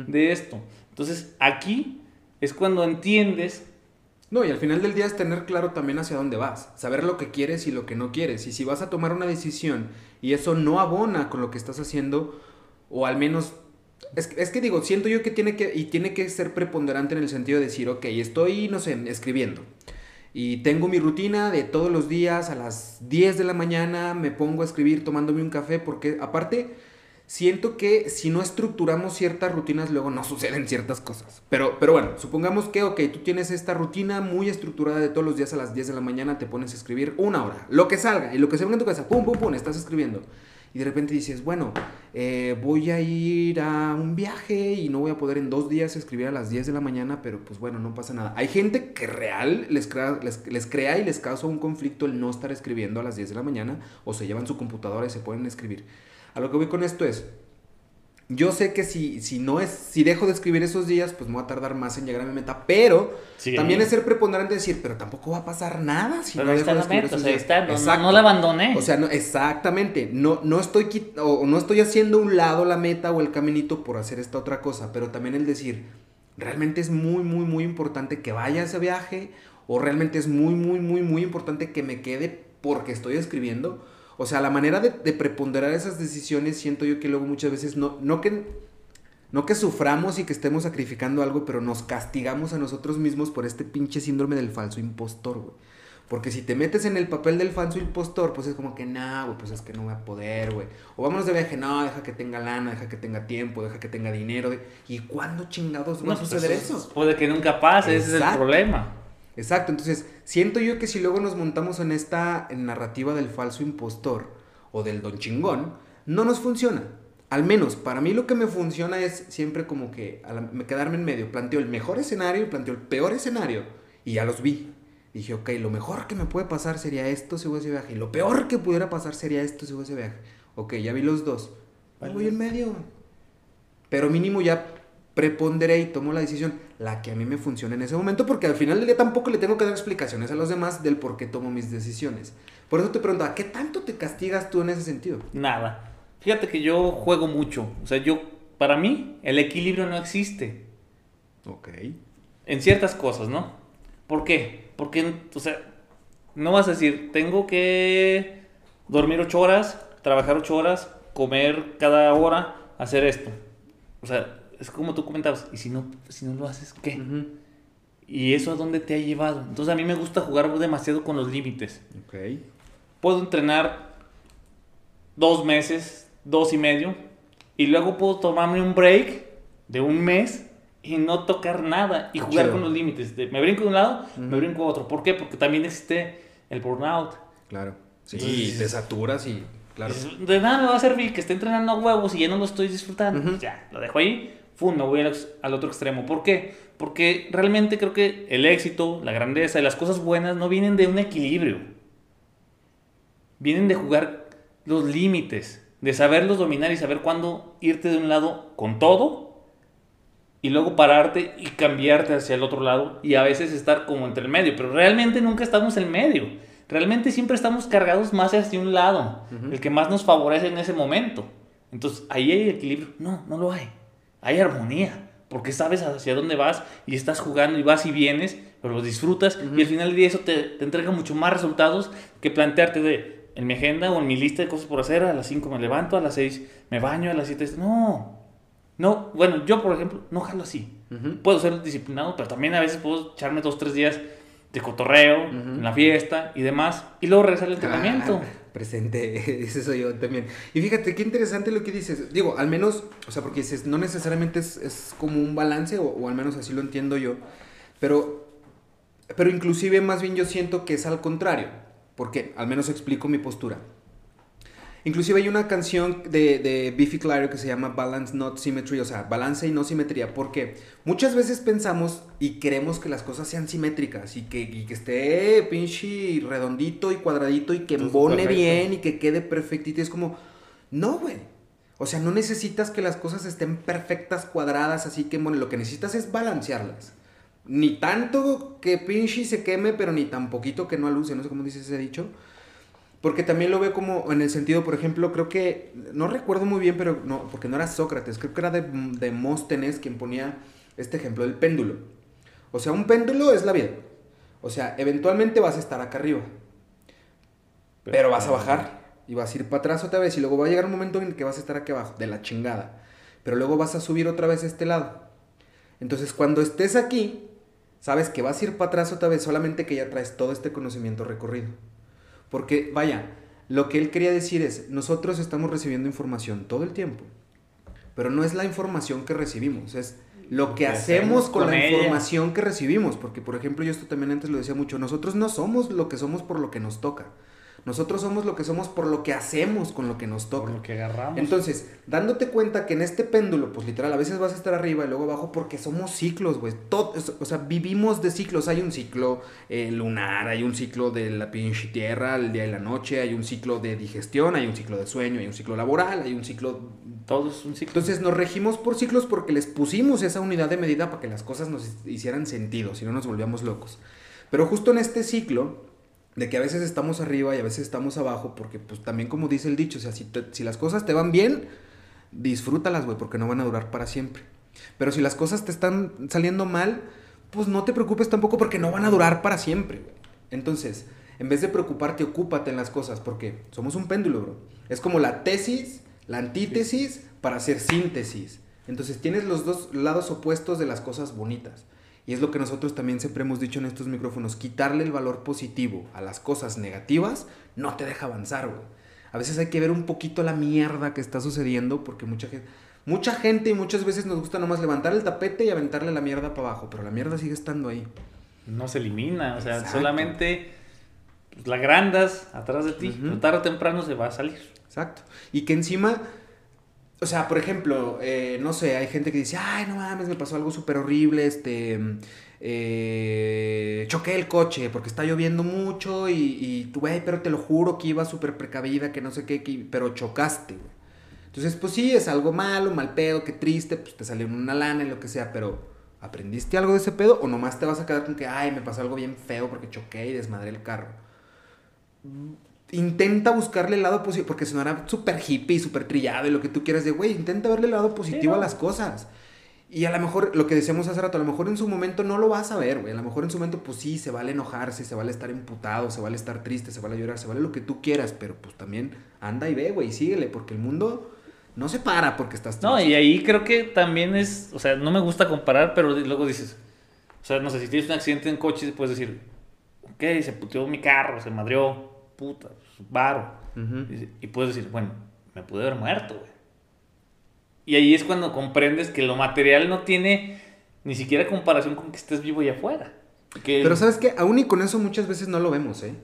de esto. Entonces aquí es cuando entiendes no, y al final del día es tener claro también hacia dónde vas, saber lo que quieres y lo que no quieres. Y si vas a tomar una decisión y eso no abona con lo que estás haciendo, o al menos... Es, es que digo, siento yo que tiene que, y tiene que ser preponderante en el sentido de decir, ok, estoy, no sé, escribiendo. Y tengo mi rutina de todos los días a las 10 de la mañana, me pongo a escribir tomándome un café, porque aparte siento que si no estructuramos ciertas rutinas, luego no suceden ciertas cosas. Pero, pero bueno, supongamos que, ok, tú tienes esta rutina muy estructurada de todos los días a las 10 de la mañana, te pones a escribir una hora, lo que salga y lo que se venga en tu casa, pum, pum, pum, estás escribiendo. Y de repente dices, bueno, eh, voy a ir a un viaje y no voy a poder en dos días escribir a las 10 de la mañana, pero pues bueno, no pasa nada. Hay gente que real les crea, les, les crea y les causa un conflicto el no estar escribiendo a las 10 de la mañana o se llevan su computadora y se pueden escribir. A lo que voy con esto es, yo sé que si, si no es, si dejo de escribir esos días, pues me voy a tardar más en llegar a mi meta, pero también es ser preponderante decir, pero tampoco va a pasar nada si no dejo de escribir esos días. no, no, la abandoné. O sea, no, exactamente, no, no estoy o no estoy haciendo un lado la meta o el caminito por hacer esta otra cosa, pero también el decir, realmente es muy, muy, muy importante que vaya a ese viaje o realmente es muy, muy, muy, muy importante que me quede porque estoy escribiendo o sea, la manera de, preponderar esas decisiones siento yo que luego muchas veces no, no que... No que suframos y que estemos sacrificando algo, pero nos castigamos a nosotros mismos por este pinche síndrome del falso impostor, güey. Porque si te metes en el papel del falso impostor, pues es como que, no, güey, pues es que no voy a poder, güey. O vámonos de viaje, no, deja que tenga lana, deja que tenga tiempo, deja que tenga dinero. ¿Y cuándo chingados va a pues suceder eso? Puede que nunca pase, ese es el problema. Exacto, entonces siento yo que si luego nos montamos en esta narrativa del falso impostor o del don chingón, no nos funciona. Al menos para mí lo que me funciona es siempre como que me quedarme en medio. Planteo el mejor escenario, planteo el peor escenario y ya los vi. Dije, ok, lo mejor que me puede pasar sería esto si voy a ese viaje. Y lo peor que pudiera pasar sería esto si voy a ese viaje. Ok, ya vi los dos. voy en medio. Pero mínimo ya preponderé y tomo la decisión, la que a mí me funciona en ese momento, porque al final del día tampoco le tengo que dar explicaciones a los demás del por qué tomo mis decisiones. Por eso te pregunto, ¿a qué tanto te castigas tú en ese sentido? Nada. Fíjate que yo juego mucho. O sea, yo, para mí, el equilibrio no existe. Ok. En ciertas cosas, ¿no? ¿Por qué? Porque, o sea, no vas a decir, tengo que dormir ocho horas, trabajar ocho horas, comer cada hora, hacer esto. O sea, es como tú comentabas, y si no, si no lo haces, ¿qué? Y eso a dónde te ha llevado. Entonces a mí me gusta jugar demasiado con los límites. Ok. Puedo entrenar dos meses, dos y medio, y luego puedo tomarme un break de un mes y no tocar nada y jugar con los límites. me brinco de un lado, me brinco a otro. ¿Por qué? Porque también existe el burnout. Claro. Sí, te saturas y claro. De nada me va a servir que esté entrenando huevos y ya no lo estoy disfrutando. Ya, lo dejo ahí ¡fum! me voy al, otro extremo. ¿Por qué? Porque realmente creo que el éxito, la grandeza y las cosas buenas no vienen de un equilibrio. Vienen de jugar los límites, de saberlos dominar y saber cuándo irte de un lado con todo y luego pararte y cambiarte hacia el otro lado y a veces estar como entre el medio. Pero realmente nunca estamos en medio. Realmente siempre estamos cargados más hacia un lado, el que más nos favorece en ese momento. Entonces, ahí hay equilibrio. No, no lo hay hay armonía, porque sabes hacia dónde vas y estás jugando y vas y vienes, pero lo disfrutas. Y al final del día eso te, te, entrega mucho más resultados que plantearte de en mi agenda o en mi lista de cosas por hacer, a las 5 me levanto, a las 6 me baño, a las 7... No, no, bueno, yo por ejemplo no jalo así. Puedo ser disciplinado, pero también a veces puedo echarme dos, tres días de cotorreo, en la fiesta y demás, y luego regresar al entrenamiento. Presente, ese soy yo también. Y fíjate, qué interesante lo que dices. Digo, al menos, o sea, porque dices, no necesariamente es, como un balance, o, al menos así lo entiendo yo, pero, pero inclusive más bien yo siento que es al contrario. porque Al menos explico mi postura. Inclusive hay una canción de, de Biffy Clyro que se llama Balance Not Symmetry, o sea, balance y no simetría, porque muchas veces pensamos y queremos que las cosas sean simétricas y que, que esté pinche redondito y cuadradito y que embone bien y que quede perfectito. Y es como, no, güey. O sea, no necesitas que las cosas estén perfectas, cuadradas, así que, bueno, lo que necesitas es balancearlas. ni tanto que pinche se queme, pero ni tan poquito que no aluce, no sé cómo dice ese dicho. Porque también lo veo como en el sentido, por ejemplo, creo que, no recuerdo muy bien, pero no, porque no era Sócrates, creo que era de, de Móstenes quien ponía este ejemplo del péndulo. O sea, un péndulo es la vida. O sea, eventualmente vas a estar acá arriba, pero, vas a bajar y vas a ir para atrás otra vez y luego va a llegar un momento en el que vas a estar aquí abajo, de la chingada. Pero luego vas a subir otra vez a este lado. Entonces, cuando estés aquí, sabes que vas a ir para atrás otra vez, solamente que ya traes todo este conocimiento recorrido. Porque, vaya, lo que él quería decir es, nosotros estamos recibiendo información todo el tiempo, pero no es la información que recibimos, es lo que, hacemos con, la información que recibimos. Porque, por ejemplo, yo esto también antes lo decía mucho, nosotros no somos lo que somos por lo que nos toca. Nosotros somos lo que somos por lo que hacemos con lo que nos toca. Por lo que agarramos. Entonces, dándote cuenta que en este péndulo, pues literal, a veces vas a estar arriba y luego abajo porque somos ciclos, güey. O sea, vivimos de ciclos. Hay un ciclo eh, lunar, hay un ciclo de la pinche tierra, el día y la noche, hay un ciclo de digestión, hay un ciclo de sueño, hay un ciclo laboral, hay un ciclo... Todo es un ciclo. Entonces nos regimos por ciclos porque les pusimos esa unidad de medida para que las cosas nos hicieran sentido, si no nos volvíamos locos. Pero justo en este ciclo de que a veces estamos arriba y a veces estamos abajo, porque pues también como dice el dicho, o sea, si, si las cosas te van bien, disfrútalas, güey, porque no van a durar para siempre. Pero si las cosas te están saliendo mal, pues no te preocupes tampoco porque no van a durar para siempre. Entonces, en vez de preocuparte, ocúpate en las cosas, porque somos un péndulo, bro. Es como la tesis, la antítesis para hacer síntesis. Entonces tienes los dos lados opuestos de las cosas bonitas. Y es lo que nosotros también siempre hemos dicho en estos micrófonos, quitarle el valor positivo a las cosas negativas no te deja avanzar, güey. A veces hay que ver un poquito la mierda que está sucediendo porque mucha gente, mucha gente y muchas veces nos gusta nomás levantar el tapete y aventarle la mierda para abajo, pero la mierda sigue estando ahí. No se elimina, o sea, solamente pues, la grandas atrás de ti, tarde o temprano se va a salir. Exacto. Y que encima o sea, por ejemplo, eh, no sé, hay gente que dice, ay, no mames, me pasó algo súper horrible, este, eh, choqué el coche porque está lloviendo mucho y, y güey, pero te lo juro que iba súper precavida, que no sé qué, pero chocaste, güey. Entonces, pues sí, es algo malo, mal pedo, qué triste, pues te salió una lana y lo que sea, pero ¿aprendiste algo de ese pedo o nomás te vas a quedar con que, ay, me pasó algo bien feo porque choqué y desmadré el carro? Intenta buscarle el lado positivo, porque sonará súper hippie, súper trillado y lo que tú quieras de, güey, intenta verle el lado positivo a las cosas. Y a lo mejor, lo que decíamos hace rato, a lo mejor en su momento no lo vas a ver, güey. A lo mejor en su momento, pues sí, se vale enojarse, se vale estar emputado, se vale estar triste, se vale llorar, se vale lo que tú quieras, pero pues también anda y ve, güey, síguele, porque el mundo no se para porque estás triste. No, y ahí creo que también es, o sea, no me gusta comparar, pero luego dices, o sea, no sé, si tienes un accidente en coche, puedes decir, ok, se puteó mi carro, se madrió, puta, varo. y, puedes decir, bueno, me pude haber muerto, güey. Y ahí es cuando comprendes que lo material no tiene ni siquiera comparación con que estés vivo allá afuera. Pero sabes que aún y con eso muchas veces no lo vemos, ¿eh?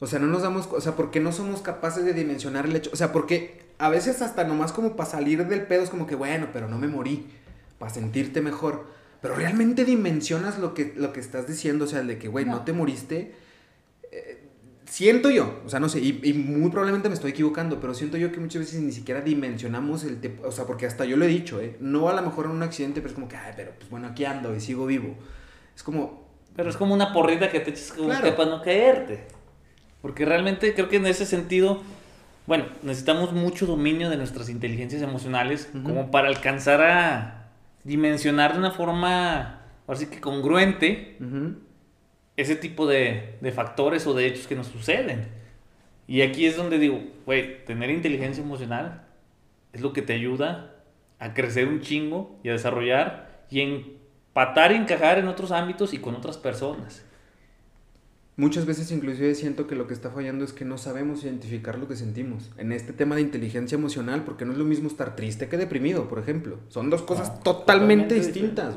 O sea, no nos damos, o sea, porque no somos capaces de dimensionar el hecho. O sea, porque a veces hasta nomás como para salir del pedo es como que, bueno, pero no me morí, para sentirte mejor. Pero realmente dimensionas lo que, lo que estás diciendo, o sea, el de que, güey, no. te moriste. Siento yo, o sea, no sé, y, muy probablemente me estoy equivocando, pero siento yo que muchas veces ni siquiera dimensionamos el, o sea, porque hasta yo lo he dicho, ¿eh? No a lo mejor en un accidente, pero es como que, ay, pero pues bueno, aquí ando y sigo vivo. Es como... Pero es como una porrita que te echas como para no caerte. Porque realmente creo que en ese sentido, bueno, necesitamos mucho dominio de nuestras inteligencias emocionales como para alcanzar a dimensionar de una forma, así que congruente, ese tipo de, factores o de hechos que nos suceden. Y aquí es donde digo, güey, tener inteligencia emocional es lo que te ayuda a crecer un chingo y a desarrollar y empatar y encajar en otros ámbitos y con otras personas. Muchas veces inclusive siento que lo que está fallando es que no sabemos identificar lo que sentimos. En este tema de inteligencia emocional, porque no es lo mismo estar triste que deprimido, por ejemplo. Son dos cosas ah, totalmente, distintas.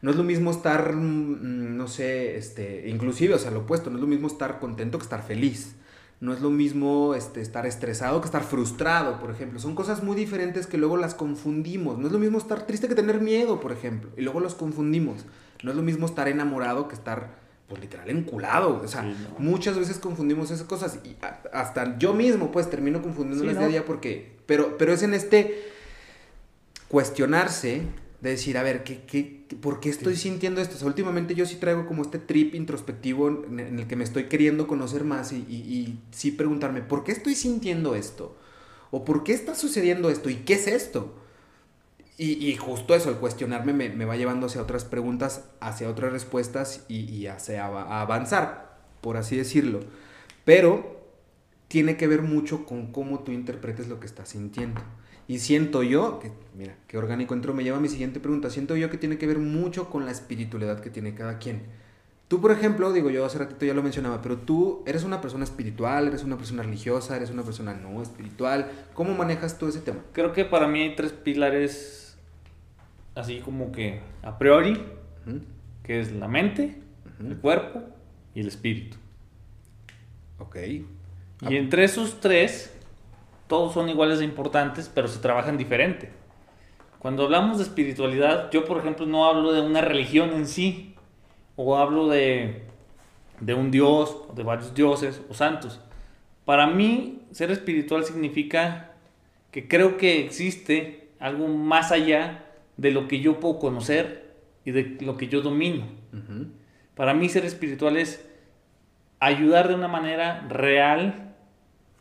No es lo mismo estar, mm, no sé, este, inclusive, o sea, lo opuesto, no es lo mismo estar contento que estar feliz. No es lo mismo este, estar estresado que estar frustrado, por ejemplo. Son cosas muy diferentes que luego las confundimos. No es lo mismo estar triste que tener miedo, por ejemplo. Y luego los confundimos. No es lo mismo estar enamorado que estar, pues literal, enculado. O sea, muchas veces confundimos esas cosas. Y hasta yo mismo, pues, termino confundiéndolas sí, día a día porque... Pero, pero es en este cuestionarse De decir, a ver, ¿qué, qué, ¿por qué estoy sintiendo esto? O sea, últimamente yo sí traigo como este trip introspectivo en, en el que me estoy queriendo conocer más y, y, y sí preguntarme, ¿por qué estoy sintiendo esto? ¿O por qué está sucediendo esto? ¿Y qué es esto? Y, y justo eso, el cuestionarme me, me, va llevando hacia otras preguntas, hacia otras respuestas y, y hacia a avanzar, por así decirlo. Pero tiene que ver mucho con cómo tú interpretes lo que estás sintiendo. Y siento yo, que mira, qué orgánico entro, me lleva a mi siguiente pregunta, siento yo que tiene que ver mucho con la espiritualidad que tiene cada quien. Tú, por ejemplo, digo yo hace ratito ya lo mencionaba, pero tú eres una persona espiritual, eres una persona religiosa, eres una persona no espiritual. ¿Cómo manejas tú ese tema? Creo que para mí hay tres pilares, así como que a priori, uh -huh. que es la mente, uh -huh. el cuerpo y el espíritu. Ok. Y entre esos tres, todos son iguales de importantes, pero se trabajan diferente. Cuando hablamos de espiritualidad, yo por ejemplo no hablo de una religión en sí, o hablo de, de un dios, o de varios dioses o santos. Para mí, ser espiritual significa que creo que existe algo más allá de lo que yo puedo conocer y de lo que yo domino. Uh -huh. Para mí ser espiritual es ayudar de una manera real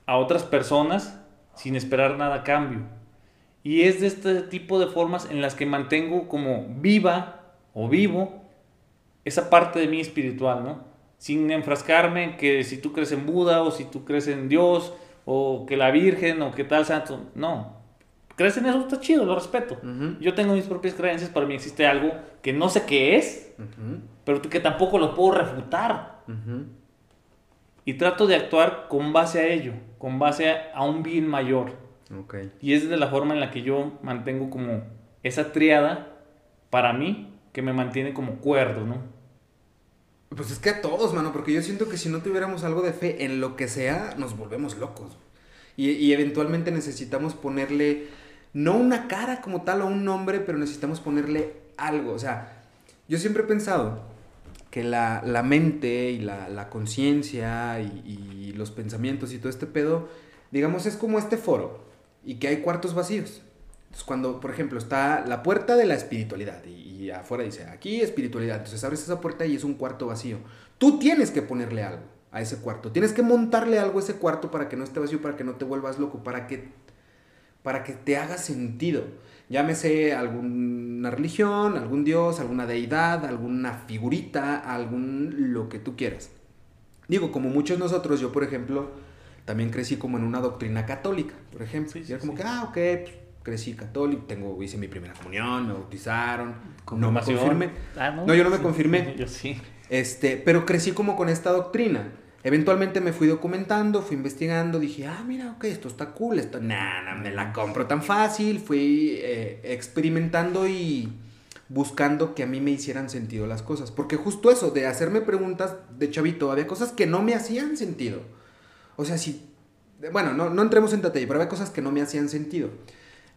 a otras personas sin esperar nada a cambio. Y es de este tipo de formas en las que mantengo como viva o vivo esa parte de mí espiritual, ¿no? Sin enfrascarme en que si tú crees en Buda o si tú crees en Dios o que la Virgen o que tal santo, no. ¿Crees en eso? Está chido, lo respeto. Uh -huh. Yo tengo mis propias creencias, para mí existe algo que no sé qué es, uh -huh. pero que tampoco lo puedo refutar. Uh -huh. Y trato de actuar con base a ello, con base a, a un bien mayor. Okay. Y es de la forma en la que yo mantengo como esa triada para mí que me mantiene como cuerdo, ¿no? Pues es que a todos, mano, porque yo siento que si no tuviéramos algo de fe en lo que sea, nos volvemos locos. Y, y, eventualmente necesitamos ponerle, no una cara como tal o un nombre, pero necesitamos ponerle algo. O sea, yo siempre he pensado que la, la mente y la, la conciencia y, los pensamientos y todo este pedo, digamos, es como este foro y que hay cuartos vacíos. Entonces, cuando, por ejemplo, está la puerta de la espiritualidad y, y, afuera dice, aquí espiritualidad, entonces abres esa puerta y es un cuarto vacío. Tú tienes que ponerle algo a ese cuarto, tienes que montarle algo a ese cuarto para que no esté vacío, para que no te vuelvas loco, para que, para que te haga sentido. Llámese alguna religión, algún dios, alguna deidad, alguna figurita, algún lo que tú quieras. Digo, como muchos nosotros, yo por ejemplo, también crecí como en una doctrina católica, por ejemplo. Sí, sí, y era como sí. que, ah, ok, pues, crecí católico, tengo, hice mi primera comunión, me bautizaron, no me confirmé. Ah, no, no, yo no me confirmé. Yo sí. Este, pero crecí como con esta doctrina. Eventualmente me fui documentando, fui investigando, dije, ah, mira, ok, esto está cool, esto, nah, nah, me la compro tan fácil, fui eh, experimentando y buscando que a mí me hicieran sentido las cosas. Porque justo eso, de hacerme preguntas de chavito, había cosas que no me hacían sentido. O sea, si, bueno, no, no entremos en detalle, pero había cosas que no me hacían sentido.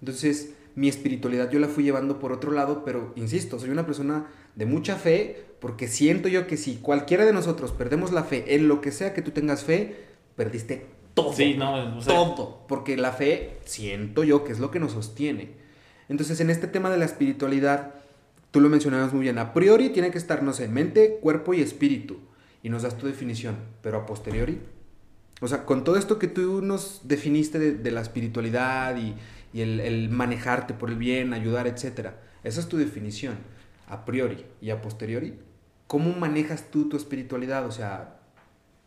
Entonces, mi espiritualidad yo la fui llevando por otro lado, pero insisto, soy una persona de mucha fe, porque siento yo que si cualquiera de nosotros perdemos la fe en lo que sea que tú tengas fe, perdiste todo. Sí, no, o sea, todo. Porque la fe, siento yo que es lo que nos sostiene. Entonces, en este tema de la espiritualidad, tú lo mencionabas muy bien, a priori tiene que estar, no sé, mente, cuerpo y espíritu. Y nos das tu definición, pero a posteriori, o sea, con todo esto que tú nos definiste de, de la espiritualidad y, y el, el, manejarte por el bien, ayudar, etc. Esa es tu definición, a priori y a posteriori. ¿Cómo manejas tú tu espiritualidad? O sea,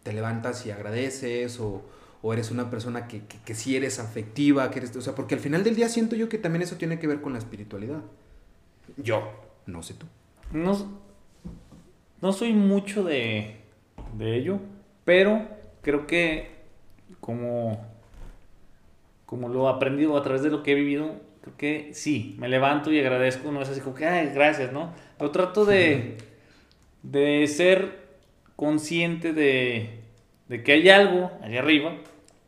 ¿te levantas y agradeces o, o eres una persona que, que, que sí eres afectiva? Que eres, o sea, porque al final del día siento yo que también eso tiene que ver con la espiritualidad. Yo, no sé tú. No, no soy mucho de, de ello, pero creo que como como lo he aprendido a través de lo que he vivido, creo que sí, me levanto y agradezco, no es así como que, ay, gracias, ¿no? Pero trato de, de ser consciente de, de, que hay algo allá arriba,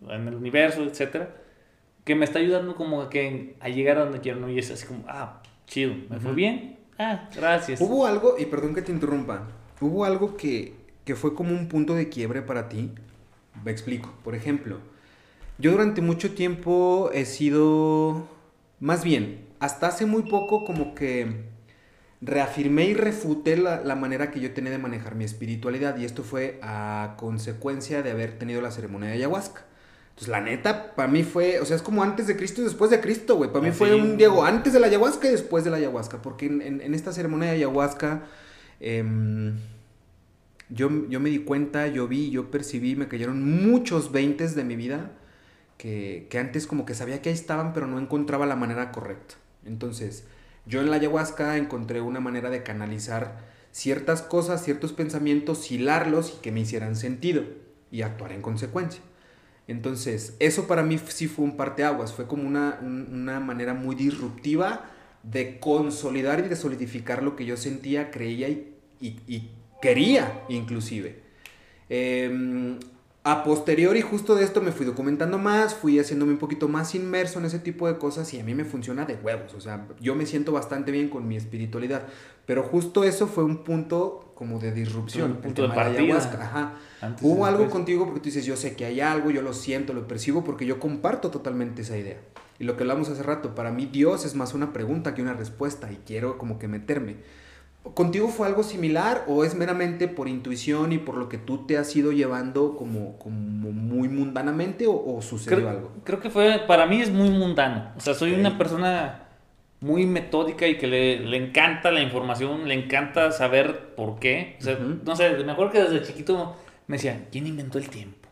en el universo, etcétera, que me está ayudando como a, que, a llegar a donde quiero, ¿no? Y es así como, ah, chido, me fue bien, ah, gracias. Hubo algo, y perdón que te interrumpa, hubo algo que, que fue como un punto de quiebre para ti, me explico, por ejemplo, yo durante mucho tiempo he sido, más bien, hasta hace muy poco como que reafirmé y refuté la, la, manera que yo tenía de manejar mi espiritualidad y esto fue a consecuencia de haber tenido la ceremonia de ayahuasca. Entonces, la neta, para mí fue, o sea, es como antes de Cristo y después de Cristo, güey. Para mí fue un Diego antes de la ayahuasca y después de la ayahuasca, porque en, en, en esta ceremonia de ayahuasca eh, yo, yo me di cuenta, yo vi, yo percibí, me cayeron muchos veintes de mi vida que, que antes como que sabía que ahí estaban, pero no encontraba la manera correcta. Entonces, yo en la ayahuasca encontré una manera de canalizar ciertas cosas, ciertos pensamientos, hilarlos y que me hicieran sentido y actuar en consecuencia. Entonces, eso para mí sí fue un parteaguas, fue como una, una manera muy disruptiva de consolidar y de solidificar lo que yo sentía, creía y, y, y quería inclusive. Eh, a posteriori justo de esto me fui documentando más, fui haciéndome un poquito más inmerso en ese tipo de cosas y a mí me funciona de huevos, o sea, yo me siento bastante bien con mi espiritualidad, pero justo eso fue un punto como de disrupción, un punto de partida. Ajá. Hubo algo contigo porque tú dices, yo sé que hay algo, yo lo siento, lo percibo porque yo comparto totalmente esa idea. Y lo que hablamos hace rato, para mí Dios es más una pregunta que una respuesta y quiero como que meterme. ¿Contigo fue algo similar o es meramente por intuición y por lo que tú te has ido llevando como, como muy mundanamente o, o sucedió creo, algo? Creo que fue, para mí es muy mundano. O sea, soy okay. una persona muy metódica y que le, le, encanta la información, le encanta saber por qué. O sea, uh -huh. no sé, me acuerdo que desde chiquito me decían, ¿quién inventó el tiempo?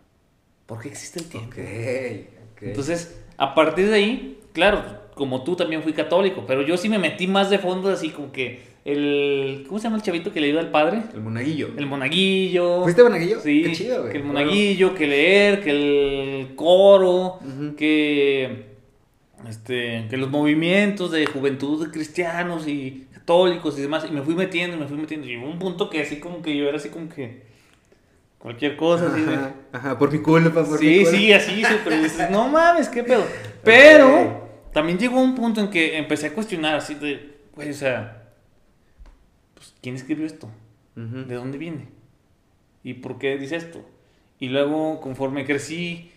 ¿Por qué existe el tiempo? Okay, okay. Entonces, a partir de ahí, claro, como tú también fui católico, pero yo sí me metí más de fondo así como que el ¿cómo se llama el chavito que le ayuda al padre? El monaguillo. El monaguillo. ¿Fuiste monaguillo? Sí. Qué chido, güey. Que el monaguillo, que leer, que el coro, uh -huh. que este, que los movimientos de juventud de cristianos y católicos y demás, y me fui metiendo, me fui metiendo, y hubo un punto que así como que yo era así como que cualquier cosa ajá, así de... Ajá, por mi culpa, por sí, mi culpa. Sí, así, súper, dices, no mames, qué pedo. Pero okay. también llegó un punto en que empecé a cuestionar así de, güey, o sea, ¿quién escribió esto? Uh -huh. ¿De dónde viene? ¿Y por qué dice esto? Y luego, conforme crecí,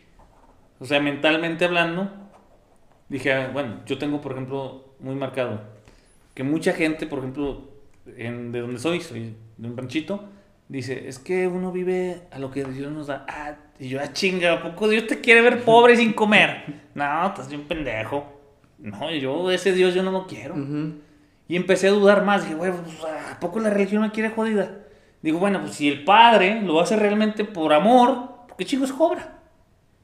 o sea, mentalmente hablando, dije, ah, bueno, yo tengo, por ejemplo, muy marcado que mucha gente, por ejemplo, en, de donde soy, soy de un ranchito, dice, es que uno vive a lo que Dios nos da. Ah, y yo, ah, chinga, ¿a poco Dios te quiere ver pobre y sin comer? No, estás bien pendejo. No, yo, ese Dios yo no lo quiero. Uh -huh. Y empecé a dudar más. Dije, güey, pues, ¿a poco la religión me quiere jodida? Digo, bueno, pues si el padre lo hace realmente por amor, ¿por qué chicos cobra?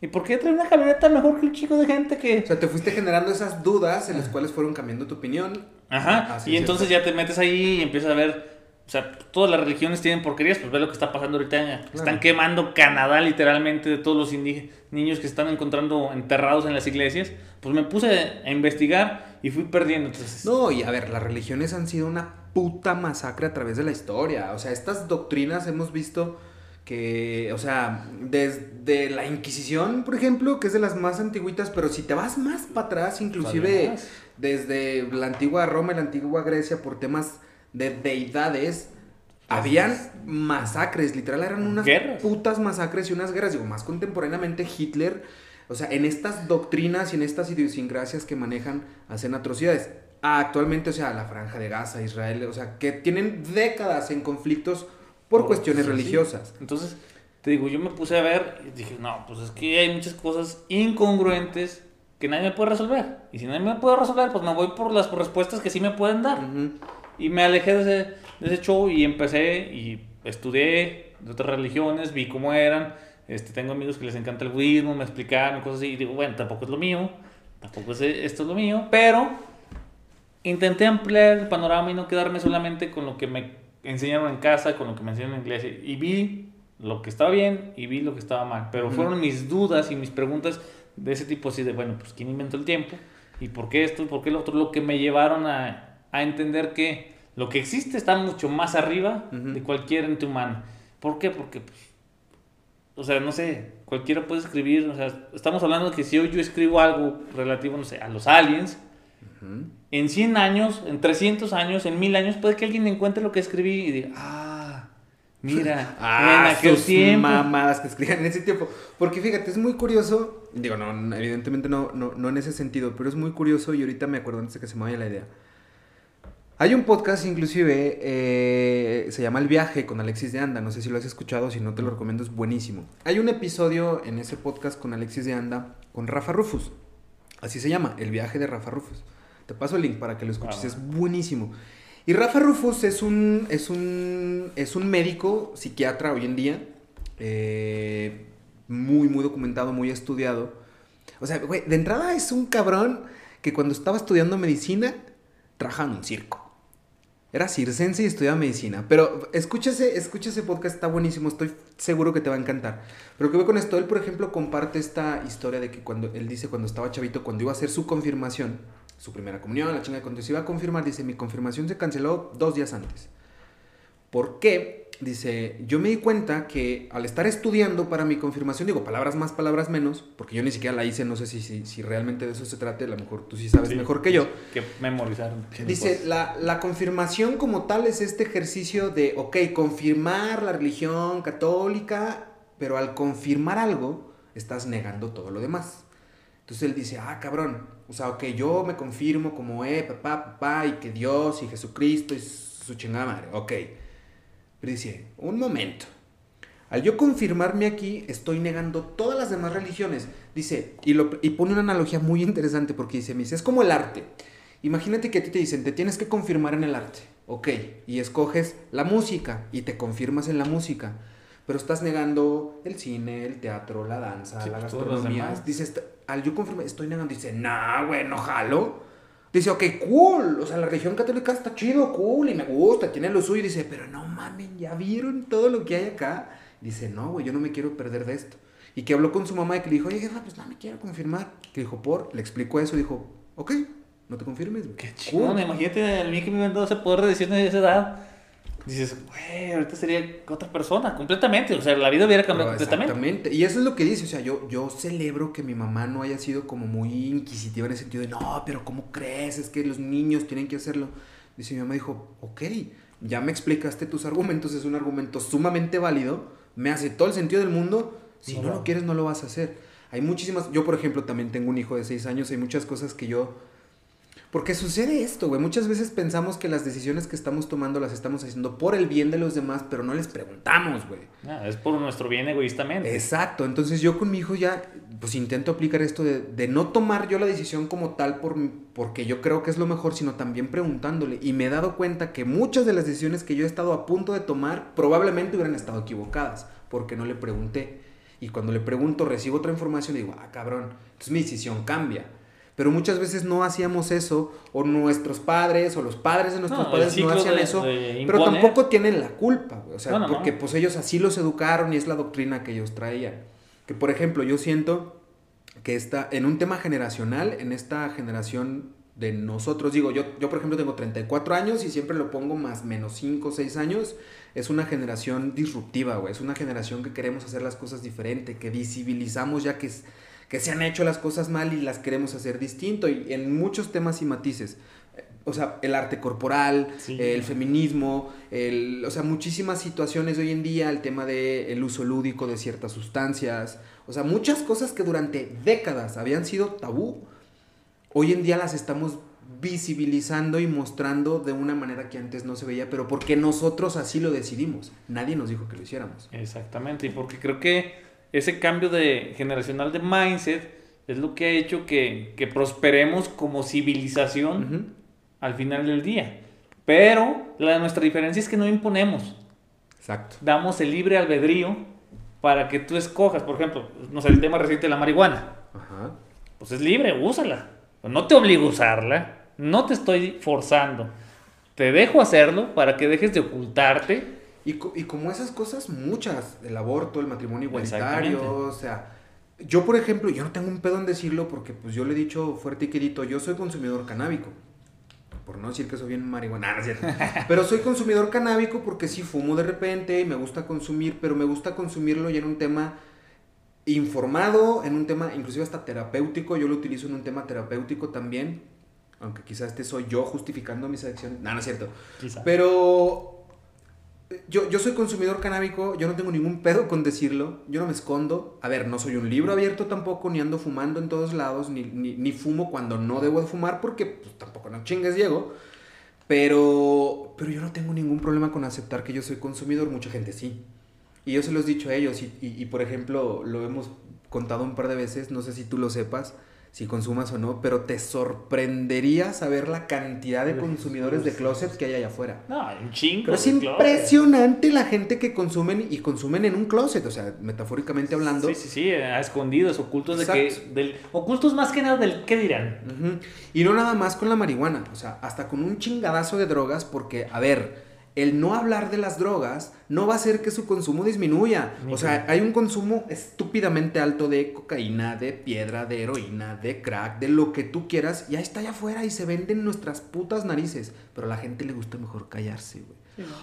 ¿Y por qué trae una camioneta mejor que un chico de gente que.? O sea, te fuiste generando esas dudas en las cuales fueron cambiando tu opinión. Ajá. Así y entonces ya te metes ahí y empiezas a ver. O sea, todas las religiones tienen porquerías, pues ve lo que está pasando ahorita. Claro. Están quemando Canadá literalmente de todos los niños que se están encontrando enterrados en las iglesias. Pues me puse a investigar y fui perdiendo. Entonces... No, y a ver, las religiones han sido una puta masacre a través de la historia. O sea, estas doctrinas hemos visto que, o sea, desde la Inquisición, por ejemplo, que es de las más antiguitas, pero si te vas más para atrás, inclusive desde la antigua Roma y la antigua Grecia, por temas de deidades, habían masacres, literal, eran unas ¿Guerras? putas masacres y unas guerras. Digo, más contemporáneamente Hitler, o sea, en estas doctrinas y en estas idiosincrasias que manejan, hacen atrocidades. Actualmente, o sea, la franja de Gaza, Israel, o sea, que tienen décadas en conflictos por cuestiones sí, religiosas. Sí. Entonces, te digo, yo me puse a ver y dije, no, pues es que hay muchas cosas incongruentes que nadie me puede resolver. Y si nadie me puede resolver, pues me voy por las respuestas que sí me pueden dar. Uh -huh. Y me alejé de ese, de ese show y empecé y estudié de otras religiones, vi cómo eran. Este, tengo amigos que les encanta el budismo, me explicaron cosas así. Y digo, bueno, tampoco es lo mío, tampoco es, esto es lo mío, pero intenté ampliar el panorama y no quedarme solamente con lo que me enseñaron en casa, con lo que me enseñaron en iglesia. Y vi lo que estaba bien y vi lo que estaba mal. Pero fueron mis dudas y mis preguntas de ese tipo así de, bueno, pues ¿quién inventó el tiempo? ¿Y por qué esto? ¿Por qué lo otro? Lo que me llevaron a, a entender que lo que existe está mucho más arriba uh -huh. de cualquier ente humano. ¿Por qué? Porque, pues, o sea, no sé, cualquiera puede escribir, o sea, estamos hablando de que si hoy yo escribo algo relativo, no sé, a los aliens, uh -huh. en 100 años, en 300 años, en 1000 años, puede que alguien encuentre lo que escribí y diga, ah, Mira, ah, en aquel sus tiempo. mamadas que escribían en ese tiempo. Porque fíjate, es muy curioso. Digo, no, no, evidentemente no, no, no en ese sentido, pero es muy curioso y ahorita me acuerdo antes de que se me vaya la idea. Hay un podcast, inclusive, eh, se llama El Viaje con Alexis de Anda. No sé si lo has escuchado, si no te lo recomiendo, es buenísimo. Hay un episodio en ese podcast con Alexis de Anda con Rafa Rufus. Así se llama, El Viaje de Rafa Rufus. Te paso el link para que lo escuches, Ah. es buenísimo. Y Rafa Rufus es un, es un, es un médico, psiquiatra hoy en día, eh, muy, muy documentado, muy estudiado. O sea, güey, de entrada es un cabrón que cuando estaba estudiando medicina, trabajaba en un circo. Era circense y estudiaba medicina. Pero escúchese, escúchese podcast, está buenísimo, estoy seguro que te va a encantar. Pero que ve con esto, él por ejemplo comparte esta historia de que cuando, él dice cuando estaba chavito, cuando iba a hacer su confirmación, su primera comunión, la chinga, cuando se iba a confirmar, dice, mi confirmación se canceló dos días antes. ¿Por qué? Dice, yo me di cuenta que al estar estudiando para mi confirmación, digo, palabras más, palabras menos, porque yo ni siquiera la hice, no sé si, si, si realmente de eso se trate, a lo mejor tú sí sabes Sí, mejor que yo. Que memorizar. Dice, la, la confirmación como tal es este ejercicio de, ok, confirmar la religión católica, pero al confirmar algo, estás negando todo lo demás. Entonces él dice, ah, cabrón, o sea, ok, yo me confirmo como, eh, papá, papá, y que Dios y Jesucristo y su chingada madre, ok. Pero dice, un momento. Al yo confirmarme aquí, estoy negando todas las demás religiones. Dice, y, lo, y pone una analogía muy interesante porque dice, me dice, es como el arte. Imagínate que a ti te dicen, te tienes que confirmar en el arte. Ok, y escoges la música y te confirmas en la música. Pero estás negando el cine, el teatro, la danza, Sí, la pues, gastronomía. Dice, "Est- al yo confirmar, estoy negando. Dice, nah, güey, no jalo. Dice, ok, cool. O sea, la religión católica está chido, cool, y me gusta, tiene lo suyo. Dice, pero no mamen, ¿ya vieron todo lo que hay acá? Dice, no, güey, yo no me quiero perder de esto. Y que habló con su mamá y que le dijo, oye, jefa, pues no me quiero confirmar. Que dijo, por, le explicó eso, dijo, ok, no te confirmes, güey. Qué Cool. chingón, imagínate a mí que me dado ese poder de decisión de esa edad. Dices, güey, ahorita sería otra persona, completamente. O sea, la vida hubiera cambiado completamente. Exactamente. Y eso es lo que dice. O sea, yo, yo celebro que mi mamá no haya sido como muy inquisitiva en el sentido de, no, pero ¿cómo crees? Es que los niños tienen que hacerlo. Dice, mi mamá dijo, ok, ya me explicaste tus argumentos, es un argumento sumamente válido, me hace todo el sentido del mundo. Si No no, lo quieres, no lo vas a hacer. Hay muchísimas, yo por ejemplo también tengo un hijo de 6 años, hay muchas cosas que yo... Porque sucede esto, güey. Muchas veces pensamos que las decisiones que estamos tomando las estamos haciendo por el bien de los demás, pero no les preguntamos, güey. Ah, es por nuestro bien egoístamente. Exacto, entonces yo con mi hijo ya pues intento aplicar esto de, de no tomar yo la decisión como tal por, porque yo creo que es lo mejor, sino también preguntándole. Y me he dado cuenta que muchas de las decisiones que yo he estado a punto de tomar probablemente hubieran estado equivocadas, porque no le pregunté. Y cuando le pregunto recibo otra información y digo, ah, cabrón, entonces mi decisión cambia. Pero muchas veces no hacíamos eso, o nuestros padres, o los padres de nuestros No, padres no hacían de- eso, de pero tampoco tienen la culpa, güey. O sea, No, no, no. porque pues ellos así los educaron y es la doctrina que ellos traían. Que por ejemplo, yo siento que está en un tema generacional, en esta generación de nosotros, digo, yo, yo por ejemplo tengo 34 años y siempre lo pongo más menos 5 o 6 años, es una generación disruptiva, güey, es una generación que queremos hacer las cosas diferente, que visibilizamos ya que, es- que se han hecho las cosas mal y las queremos hacer distinto y en muchos temas y matices. O sea, el arte corporal, Sí. el feminismo, el, o sea, muchísimas situaciones de hoy en día, el tema del uso lúdico de ciertas sustancias, o sea, muchas cosas que durante décadas habían sido tabú, hoy en día las estamos visibilizando y mostrando de una manera que antes no se veía, pero porque nosotros así lo decidimos. Nadie nos dijo que lo hiciéramos. Exactamente, y porque creo que ese cambio de generacional de mindset es lo que ha hecho que, que prosperemos como civilización al final del día. Pero la, nuestra diferencia es que no imponemos, Exacto. damos el libre albedrío para que tú escojas, por ejemplo, no sé, el tema reciente de la marihuana. Ajá. Pues es libre, úsala. No te obligo a usarla, no te estoy forzando. Te dejo hacerlo para que dejes de ocultarte. Y, y como esas cosas, muchas, el aborto, el matrimonio igualitario, o sea, yo por ejemplo, yo no tengo un pedo en decirlo porque pues yo le he dicho fuerte y quedito, yo soy consumidor canábico. Por no decir que soy bien marihuana, no es cierto. Pero soy consumidor canábico porque sí fumo de repente y me gusta consumir, pero me gusta consumirlo ya en un tema informado, en un tema inclusive hasta terapéutico, yo lo utilizo en un tema terapéutico también, aunque quizás este soy yo justificando mis adicciones, no, no es cierto. Pero yo, yo soy consumidor canábico, yo no tengo ningún pedo con decirlo, yo no me escondo. A ver, no soy un libro abierto tampoco, ni ando fumando en todos lados, ni, ni, ni fumo cuando no debo de fumar, porque pues, tampoco no chingues, Diego. Pero, pero yo no tengo ningún problema con aceptar que yo soy consumidor, mucha gente sí. Y yo se los he dicho a ellos, y, y, y por ejemplo, lo hemos contado un par de veces, no sé si tú lo sepas, si consumas o no, pero te sorprendería saber la cantidad de consumidores de closet que hay allá afuera. No, hay un chingo. Pero es closet. impresionante la gente que consumen y consumen en un closet, o sea, metafóricamente hablando. Sí, sí, sí, a escondidos, ocultos de que. Del, ocultos más que nada del qué dirán. Y no nada más con la marihuana, o sea, hasta con un chingadazo de drogas, porque, a ver, el no hablar de las drogas no va a hacer que su consumo disminuya. Ni O sea, hay un consumo estúpidamente alto de cocaína, de piedra, de heroína, de crack, de lo que tú quieras, y ahí está allá afuera y se venden nuestras putas narices. Pero a la gente le gusta mejor callarse, güey.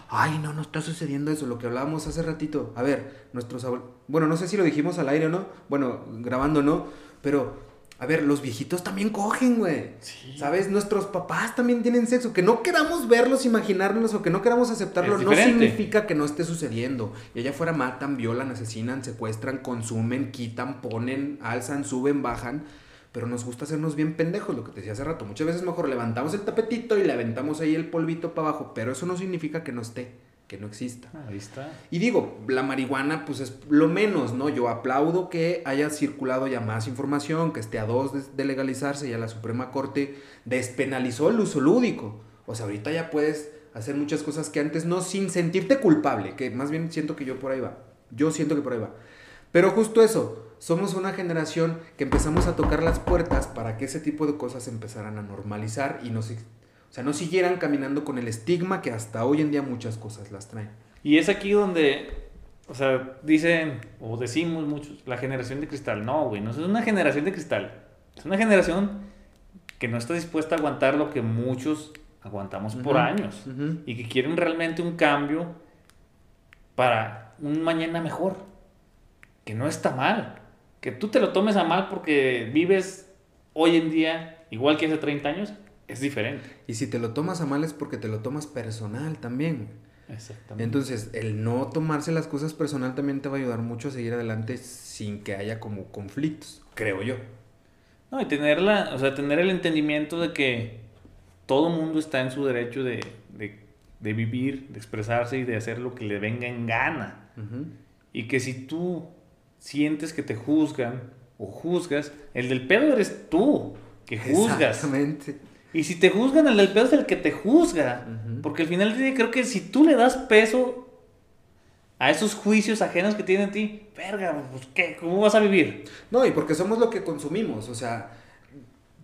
Ay, no, no está sucediendo eso, lo que hablábamos hace ratito. A ver, nuestros abuelos. Bueno, no sé si lo dijimos al aire o no. Bueno, grabando no. Pero, a ver, los viejitos también cogen, güey. Sí. ¿Sabes? Nuestros papás también tienen sexo. Que no queramos verlos, imaginarnos o que no queramos aceptarlo, no significa que no esté sucediendo. Y allá afuera matan, violan, asesinan, secuestran, consumen, quitan, ponen, alzan, suben, bajan. Pero nos gusta hacernos bien pendejos, lo que te decía hace rato. Muchas veces mejor levantamos el tapetito y le aventamos ahí el polvito para abajo. Pero eso no significa que no esté, que no exista. Ahí está. Y digo, la marihuana pues es lo menos, ¿no? Yo aplaudo que haya circulado ya más información, que esté a dos de, de legalizarse, ya la Suprema Corte despenalizó el uso lúdico. O sea, ahorita ya puedes hacer muchas cosas que antes no sin sentirte culpable, que más bien siento que yo por ahí va. Yo siento que por ahí va. Pero justo eso, somos una generación que empezamos a tocar las puertas para que ese tipo de cosas empezaran a normalizar y no, si- o sea, no siguieran caminando con el estigma que hasta hoy en día muchas cosas las traen. Y es aquí donde, o sea, dicen, o decimos muchos, la generación de cristal. No, güey, no es una generación de cristal. Es una generación que no está dispuesta a aguantar lo que muchos aguantamos por años. Y que quieren realmente un cambio para un mañana mejor. Que no está mal. Que tú te lo tomes a mal porque vives hoy en día igual que hace 30 años, es diferente. Y si te lo tomas a mal es porque te lo tomas personal también. Exactamente. Entonces, el no tomarse las cosas personal también te va a ayudar mucho a seguir adelante sin que haya como conflictos, creo yo. No, y tener, la, o sea, tener el entendimiento de que todo mundo está en su derecho de, de- de vivir, de expresarse y de hacer lo que le venga en gana. Ujú. Y que si tú sientes que te juzgan o juzgas, el del pedo eres tú, que juzgas. Exactamente. Y si te juzgan, el del pedo es el que te juzga. Ujú. Porque al final creo que si tú le das peso a esos juicios ajenos que tienen en ti, verga, pues ¿qué? ¿Cómo vas a vivir? No, y porque somos lo que consumimos, o sea,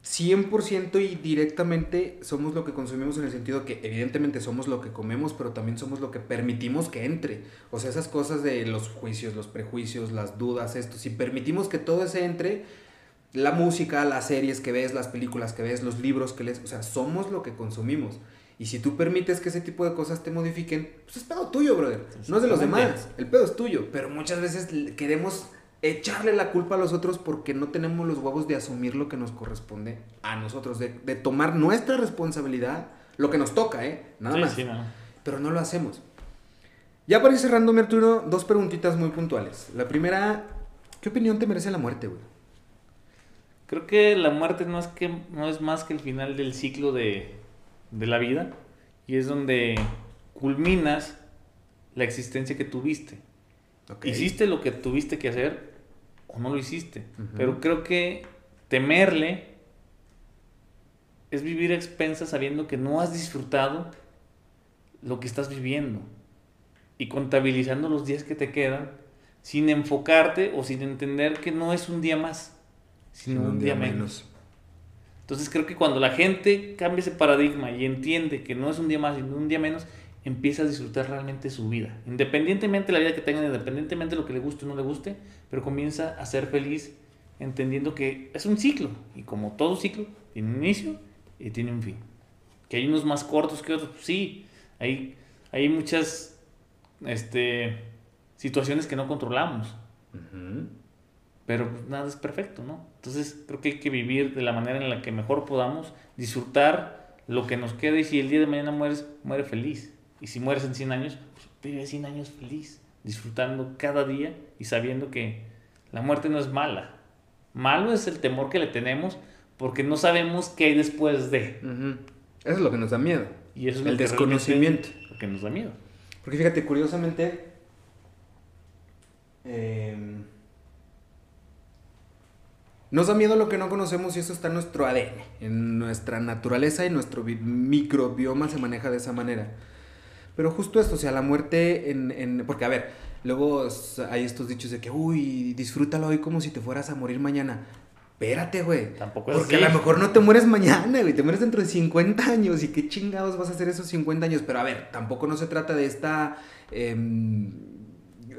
100% y directamente somos lo que consumimos en el sentido que evidentemente somos lo que comemos, pero también somos lo que permitimos que entre. O sea, esas cosas de los juicios, los prejuicios, las dudas, esto, si permitimos que todo ese entre, la música, las series que ves, las películas que ves, los libros que lees, o sea, somos lo que consumimos. Y si tú permites que ese tipo de cosas te modifiquen, pues es pedo tuyo, brother. No es de los demás. El pedo es tuyo. Pero muchas veces queremos echarle la culpa a los otros porque no tenemos los huevos de asumir lo que nos corresponde a nosotros, de, de tomar nuestra responsabilidad, lo que nos toca, ¿eh? Nada Sí, más. sí, no. Pero no lo hacemos. Ya para ir cerrando, mi Arturo, dos preguntitas muy puntuales. La primera, ¿qué opinión te merece la muerte, güey? Creo que la muerte no es, que, no es más que el final del ciclo de, de la vida y es donde culminas la existencia que tuviste. Ok. ¿Hiciste lo que tuviste que hacer o no lo hiciste? Pero creo que temerle es vivir a expensas sabiendo que no has disfrutado lo que estás viviendo y contabilizando los días que te quedan sin enfocarte o sin entender que no es un día más, sino un, día, menos. Entonces creo que cuando la gente cambia ese paradigma y entiende que no es un día más, sino un día menos, empieza a disfrutar realmente su vida. Independientemente de la vida que tengan, independientemente de lo que le guste o no le guste, pero comienza a ser feliz entendiendo que es un ciclo. Y como todo ciclo, tiene un inicio y tiene un fin. Que hay unos más cortos que otros, pues sí. Hay, hay muchas este, situaciones que no controlamos. Ujú. Pero pues, nada es perfecto, ¿no? Entonces creo que hay que vivir de la manera en la que mejor podamos, disfrutar lo que nos queda y si el día de mañana mueres, muere feliz. Y si mueres en 100 años, pues vive 100 años feliz, disfrutando cada día y sabiendo que la muerte no es mala. Malo es el temor que le tenemos porque no sabemos qué hay después de. Eso es lo que nos da miedo. Y eso es el desconocimiento. Lo que nos da miedo. Porque fíjate, curiosamente, em, nos da miedo lo que no conocemos y eso está en nuestro ADN, en nuestra naturaleza y nuestro microbioma se maneja de esa manera. Pero justo esto, o sea, la muerte en, en... Porque, a ver, luego hay estos dichos de que, uy, disfrútalo hoy como si te fueras a morir mañana. Espérate, güey. Tampoco es Porque a lo mejor no te mueres mañana, güey. Te mueres dentro de 50 años. ¿Y qué chingados vas a hacer esos 50 años? Pero a ver, tampoco no se trata de esta. Em,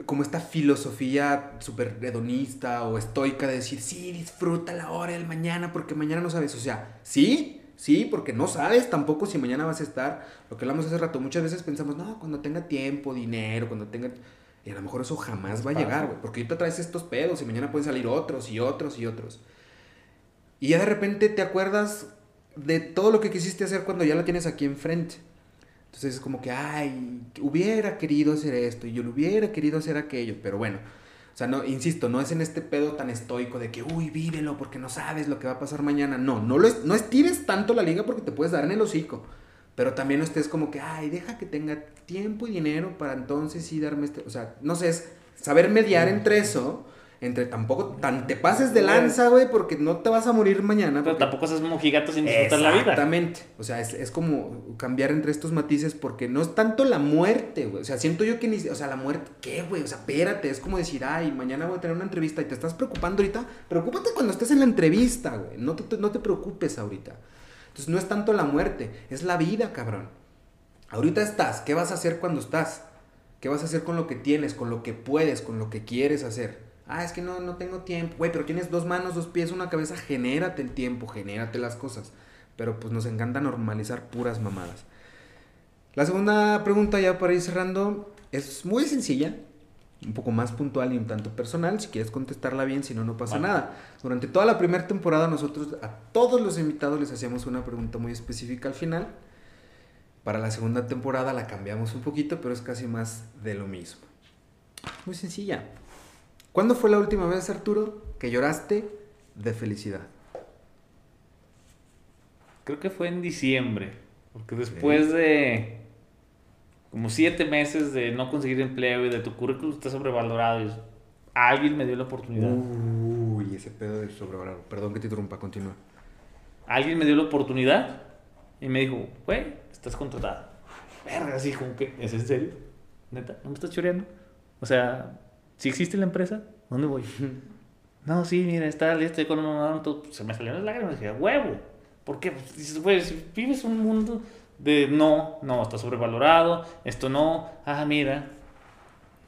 como esta filosofía súper hedonista o estoica de decir, sí, disfruta la hora del mañana porque mañana no sabes. O sea, sí, sí, porque no sabes tampoco si mañana vas a estar. Lo que hablamos hace rato, muchas veces pensamos, no, cuando tenga tiempo, dinero, cuando tenga. Y a lo mejor eso jamás va a llegar, güey. Porque ahorita traes estos pedos y mañana pueden salir otros y otros y otros. Y ya de repente te acuerdas de todo lo que quisiste hacer cuando ya la tienes aquí enfrente. Entonces es como que, ay, hubiera querido hacer esto y yo lo hubiera querido hacer aquello, pero bueno. O sea, no, insisto, no es en este pedo tan estoico de que, uy, vívelo porque no sabes lo que va a pasar mañana. No, no, lo no estires tanto la liga porque te puedes dar en el hocico. Pero también no estés como que, ay, deja que tenga tiempo y dinero para entonces sí darme este. O sea, no sé, es saber mediar entre eso entre tampoco tan te pases de lanza, güey, porque no te vas a morir mañana. Pero tampoco seas mojigato sin disfrutar la vida. Exactamente. O sea, es, como cambiar entre estos matices porque no es tanto la muerte, güey. O sea, siento yo que ni. O sea, la muerte, ¿qué, güey? O sea, espérate. Es como decir, ay, mañana voy a tener una entrevista y te estás preocupando ahorita. Preocúpate cuando estés en la entrevista, güey. No te, no te preocupes ahorita. Entonces, no es tanto la muerte, es la vida, cabrón. Ahorita estás. ¿Qué vas a hacer cuando estás? ¿Qué vas a hacer con lo que tienes, con lo que puedes, con lo que quieres hacer? Ah, es que no, no tengo tiempo. Güey, pero tienes dos manos, dos pies, una cabeza. Genérate el tiempo, genérate las cosas. Pero pues nos encanta normalizar puras mamadas. La segunda pregunta, ya para ir cerrando, es muy sencilla. Un poco más puntual y un tanto personal. Si quieres contestarla bien, si no, no pasa nada. Durante toda la primera temporada, nosotros a todos los invitados les hacíamos una pregunta muy específica al final. Para la segunda temporada la cambiamos un poquito, pero es casi más de lo mismo. Muy sencilla. ¿Cuándo fue la última vez, Arturo, que lloraste de felicidad? Creo que fue en diciembre, porque después de como siete meses de no conseguir empleo y de tu currículum está sobrevalorado, y alguien me dio la oportunidad. Uy, ese pedo de sobrevalorado. Perdón que te interrumpa, continúa. Alguien me dio la oportunidad y me dijo, güey, estás contratado. Verga, así como que, ¿es en serio? ¿Neta? ¿No me estás choreando? O sea, si existe la empresa, ¿dónde voy? no, sí, mira, está estoy con un se me salieron las lágrimas y dije, huevo. ¿Por qué? Pues dices, güey, si vives un mundo de no, no, está sobrevalorado, esto no, ah, mira.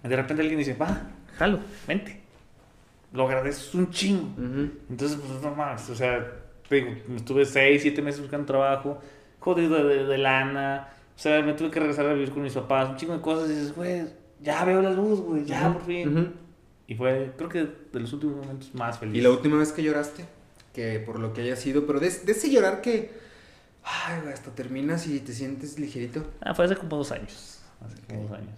De repente alguien dice, va, jalo, vente. Lo agradeces un chingo. Entonces, pues no más, o sea, digo, estuve seis, siete meses buscando trabajo, jodido de, de, lana, o sea, me tuve que regresar a vivir con mis papás, un chingo de cosas, y dices, güey, ya veo la luz, güey, ya por fin. Y fue, creo que de los últimos momentos más felices. ¿Y la última vez que lloraste? Que por lo que haya sido, pero de, ese llorar que, ay, güey, hasta terminas y te sientes ligerito. Ah, fue hace como dos años. Hace como dos años.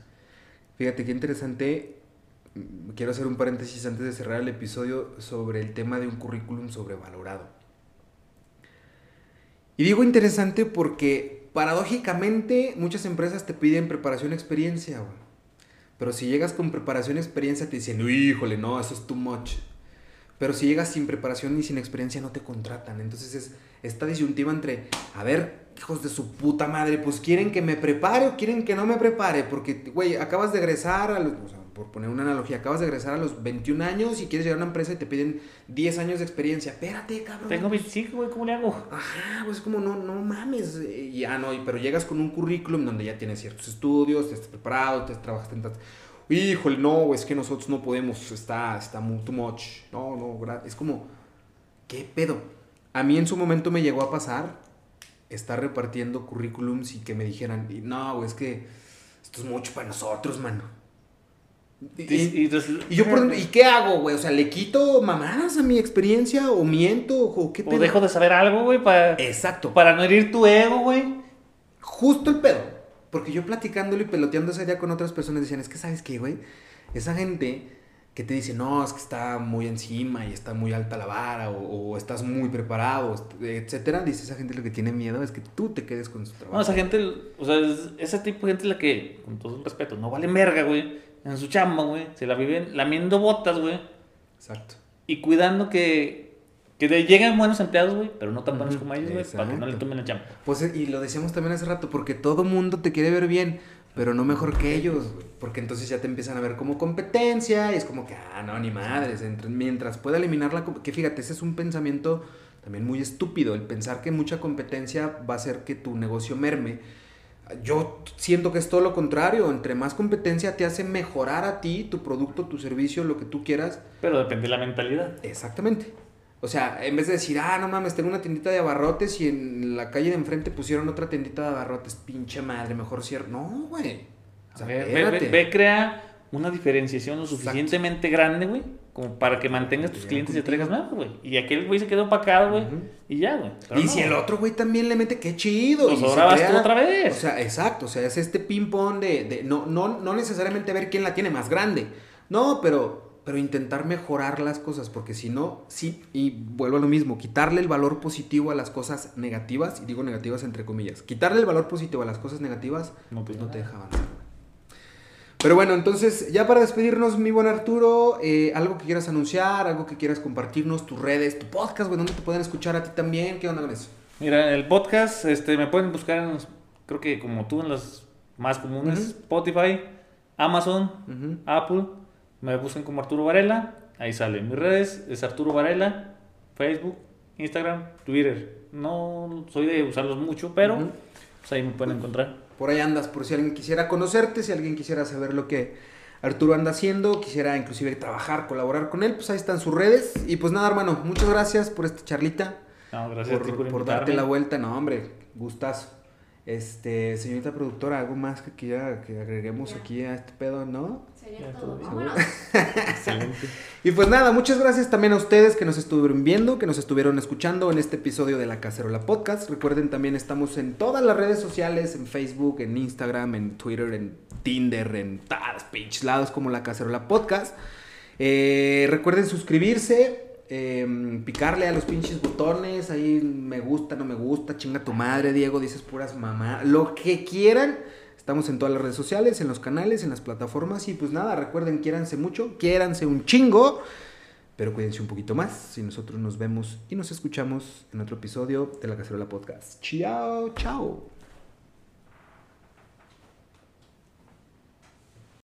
Fíjate qué interesante. Quiero hacer un paréntesis antes de cerrar el episodio sobre el tema de un currículum sobrevalorado. Y digo interesante porque paradójicamente muchas empresas te piden preparación experiencia, güey. Pero si llegas con preparación y experiencia, te dicen, híjole, no, eso es too much. Pero si llegas sin preparación ni sin experiencia, no te contratan. Entonces es esta disyuntiva entre, a ver, hijos de su puta madre, pues quieren que me prepare o quieren que no me prepare. Porque, güey, acabas de egresar a los, por poner una analogía, acabas de regresar a los 21 años y quieres llegar a una empresa y te piden 10 años de experiencia. Espérate, cabrón. Tengo 25, güey, ¿cómo le hago? Ajá, pues como no, no mames. Ya no, pero llegas con un currículum donde ya tienes ciertos estudios, te estás preparado, te trabajas en... Híjole, no, es que nosotros no podemos, está, está muy too much. No, no, es como, ¿qué pedo? A mí en su momento me llegó a pasar estar repartiendo currículums y que me dijeran, no, es que esto es mucho para nosotros, mano. Y, yo, ¿y qué hago, güey? O sea, ¿le quito mamadas a mi experiencia o miento o qué pedo? O dejo de saber algo, güey, para... Exacto. Para no herir tu ego, güey. Justo el pedo. Porque yo platicándolo y peloteando ese día con otras personas decían, es que sabes qué, güey, esa gente que te dice, no, es que está muy encima y está muy alta la vara o, estás muy preparado, etcétera, dice esa gente lo que tiene miedo es que tú te quedes con su trabajo. No, esa gente, o sea, ese tipo de gente es la que, con todo el respeto, no vale verga, güey, en su chamba, güey, se la viven lamiendo botas, güey. Exacto. Y cuidando que, que lleguen buenos empleados, güey, pero no tan buenos como ellos, güey, para que no le tomen la chamba. Pues, y lo decíamos también hace rato, porque todo mundo te quiere ver bien pero no mejor que ellos, porque entonces ya te empiezan a ver como competencia y es como que, ah, no, ni madres, mientras pueda eliminar la... Que fíjate, ese es un pensamiento también muy estúpido, el pensar que mucha competencia va a hacer que tu negocio merme. Yo siento que es todo lo contrario, entre más competencia te hace mejorar a ti, tu producto, tu servicio, lo que tú quieras. Pero depende de la mentalidad. Exactamente. O sea, en vez de decir, ah, no mames, tengo una tiendita de abarrotes y en la calle de enfrente pusieron otra tiendita de abarrotes, pinche madre, mejor cierro. No, güey. O sea, ve, ve, crea una diferenciación lo suficientemente grande, güey, como para que mantengas tus clientes y traigas más, güey. Y aquel güey se quedó opacado, güey, y ya, güey. Y si el otro güey también le mete, qué chido. Pues ahora vas tú otra vez. O sea, exacto, o sea, es este ping-pong de, de no, no, no necesariamente ver quién la tiene más grande. No, pero pero intentar mejorar las cosas, porque si no, sí, y vuelvo a lo mismo, quitarle el valor positivo a las cosas negativas, y digo negativas entre comillas, quitarle el valor positivo a las cosas negativas, no, pues no te deja avanzar. Pero bueno, entonces, ya para despedirnos, mi buen Arturo, eh, algo que quieras anunciar, algo que quieras compartirnos, tus redes, tu podcast, güey, ¿dónde te pueden escuchar a ti también? ¿Qué onda con eso? Mira, el podcast, este, me pueden buscar en, creo que como tú, en las más comunes, Spotify, Amazon, Apple, me buscan como Arturo Varela, ahí sale. Mis redes es Arturo Varela, Facebook, Instagram, Twitter. No soy de usarlos mucho, pero pues ahí me pueden encontrar. Por ahí andas, por si alguien quisiera conocerte, si alguien quisiera saber lo que Arturo anda haciendo, quisiera inclusive trabajar, colaborar con él, pues ahí están sus redes. Y pues nada, hermano, muchas gracias por esta charlita. No, gracias por, por, por darte la vuelta. No, hombre, gustazo. Este, señorita productora, ¿algo más que, quiera que agreguemos aquí a este pedo, no? Sería todo. Excelente. y pues nada, muchas gracias también a ustedes que nos estuvieron viendo, que nos estuvieron escuchando en este episodio de La Cacerola Podcast. Recuerden también estamos en todas las redes sociales, en Facebook, en Instagram, en Twitter, en Tinder, en todas pinches lados como La Cacerola Podcast. Eh, recuerden suscribirse, Em, picarle a los pinches botones, ahí me gusta, no me gusta, chinga tu madre, Diego, dices puras mamá, lo que quieran. Estamos en todas las redes sociales, en los canales, en las plataformas y pues nada, recuerden, quiéranse mucho, quiéranse un chingo, pero cuídense un poquito más y nosotros nos vemos y nos escuchamos en otro episodio de La Cacerola Podcast. Chao, chao.